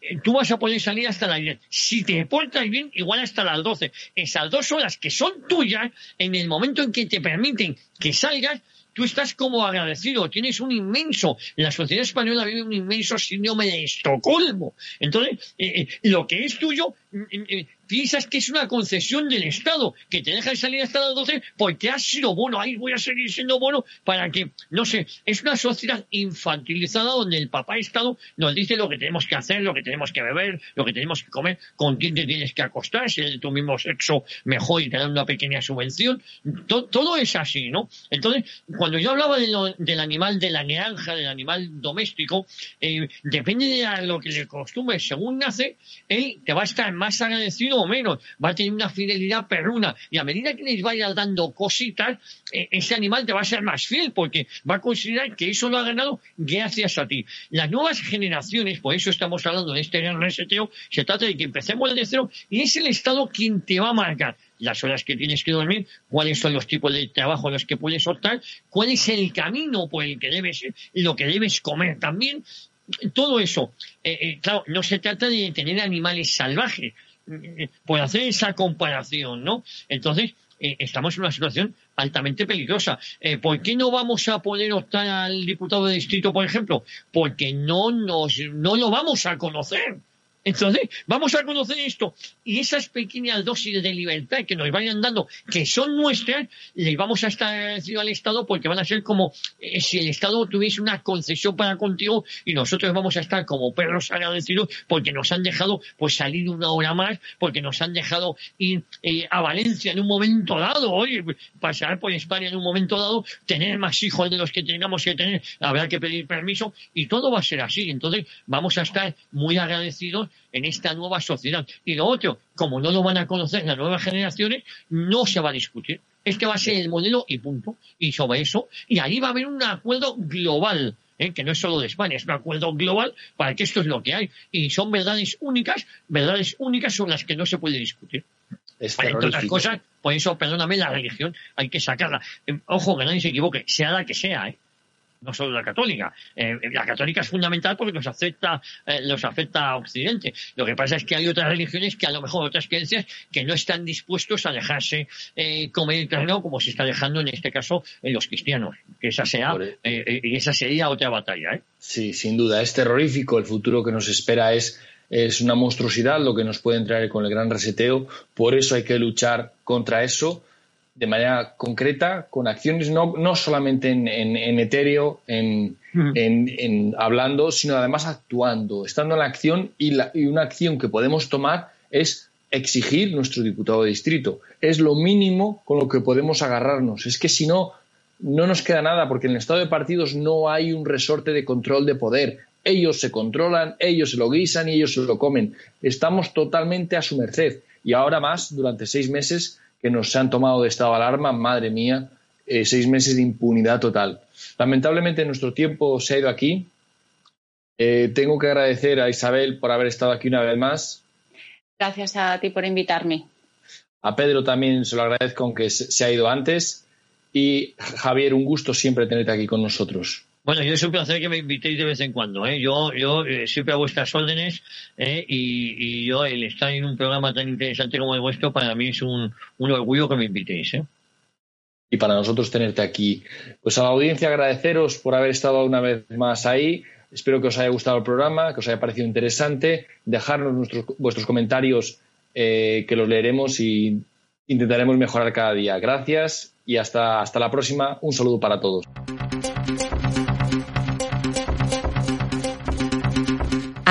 eh, tú vas a poder salir hasta las 10. Si te portas bien, igual hasta las 12. Esas dos horas que son tuyas, en el momento en que te permiten que salgas, tú estás como agradecido, tienes un inmenso, la sociedad española vive un inmenso síndrome de Estocolmo. Entonces, eh, eh, lo que es tuyo piensas que es una concesión del Estado, que te deja salir hasta las 12 porque has sido bueno, ahí voy a seguir siendo bueno para que, no sé, es una sociedad infantilizada donde el papá Estado nos dice lo que tenemos que hacer, lo que tenemos que beber, lo que tenemos que comer, con quién te tienes que acostar, si es de tu mismo sexo, mejor y te dan una pequeña subvención. Todo, es así, ¿no? Entonces, cuando yo hablaba del animal de la granja, del animal doméstico, eh, depende de lo que le costumbre, según nace, él te va a estar más agradecido o menos, va a tener una fidelidad perruna. Y a medida que les vayas dando cositas, eh, ese animal te va a ser más fiel porque va a considerar que eso lo ha ganado gracias a ti. Las nuevas generaciones, por eso estamos hablando de este gran reseteo, se trata de que empecemos de cero y es el Estado quien te va a marcar las horas que tienes que dormir, cuáles son los tipos de trabajo los que puedes optar, cuál es el camino por el que debes, lo que debes comer también, todo eso. Eh, eh, claro, no se trata de tener animales salvajes, por hacer esa comparación, ¿no? Entonces, eh, estamos en una situación altamente peligrosa. Eh, ¿Por qué no vamos a poder optar al diputado de distrito, por ejemplo? Porque no nos, no lo vamos a conocer. Entonces, vamos a conocer esto y esas pequeñas dosis de libertad que nos vayan dando, que son nuestras, les vamos a estar agradecidos al Estado porque van a ser como eh, si el Estado tuviese una concesión para contigo y nosotros vamos a estar como perros agradecidos porque nos han dejado pues salir una hora más, porque nos han dejado ir eh, a Valencia en un momento dado, oye, pasar por España en un momento dado, tener más hijos de los que tengamos que tener, habrá que pedir permiso y todo va a ser así. Entonces, vamos a estar muy agradecidos en esta nueva sociedad. Y lo otro, como no lo van a conocer las nuevas generaciones, no se va a discutir. Este va a ser el modelo y punto. Y sobre eso, y ahí va a haber un acuerdo global. ¿eh? que no es solo de España, es un acuerdo global para que esto es lo que hay. Y son verdades únicas, verdades únicas son las que no se puede discutir. Es entre otras cosas, por eso, perdóname, la religión hay que sacarla. Eh, ojo, que nadie se equivoque, sea la que sea, ¿eh? No solo la católica. Eh, la católica es fundamental porque nos afecta, eh, nos afecta a Occidente. Lo que pasa es que hay otras religiones que a lo mejor otras creencias que no están dispuestos a dejarse eh, comer el terreno como se está dejando en este caso en los cristianos. Que esa sea, y esa sería otra batalla. Sí, sin duda. Es terrorífico. El futuro que nos espera es es una monstruosidad lo que nos puede traer con el gran reseteo. Por eso hay que luchar contra eso de manera concreta, con acciones no, no solamente en, en, etéreo, en, en, hablando, sino además actuando, estando en la acción y, la, y una acción que podemos tomar es exigir nuestro diputado de distrito. Es lo mínimo con lo que podemos agarrarnos. Es que si no, no nos queda nada, porque en el estado de partidos no hay un resorte de control de poder. Ellos se controlan, ellos se lo guisan y ellos se lo comen. Estamos totalmente a su merced. Y ahora más, durante seis meses, que nos han tomado de estado de alarma, madre mía, eh, seis meses de impunidad total. Lamentablemente nuestro tiempo se ha ido aquí. Eh, tengo que agradecer a Isabel por haber estado aquí una vez más. Gracias a ti por invitarme. A Pedro también se lo agradezco, aunque se ha ido antes. Y Javier, un gusto siempre tenerte aquí con nosotros. Bueno, yo es un placer que me invitéis de vez en cuando. ¿eh? Yo, yo eh, siempre a vuestras órdenes ¿eh? y, yo el estar en un programa tan interesante como el vuestro para mí es un, orgullo que me invitéis. ¿eh? Y para nosotros tenerte aquí. Pues a la audiencia agradeceros por haber estado una vez más ahí. Espero que os haya gustado el programa, que os haya parecido interesante. Dejarnos nuestros, vuestros comentarios que los leeremos y intentaremos mejorar cada día. Gracias y hasta, hasta la próxima. Un saludo para todos.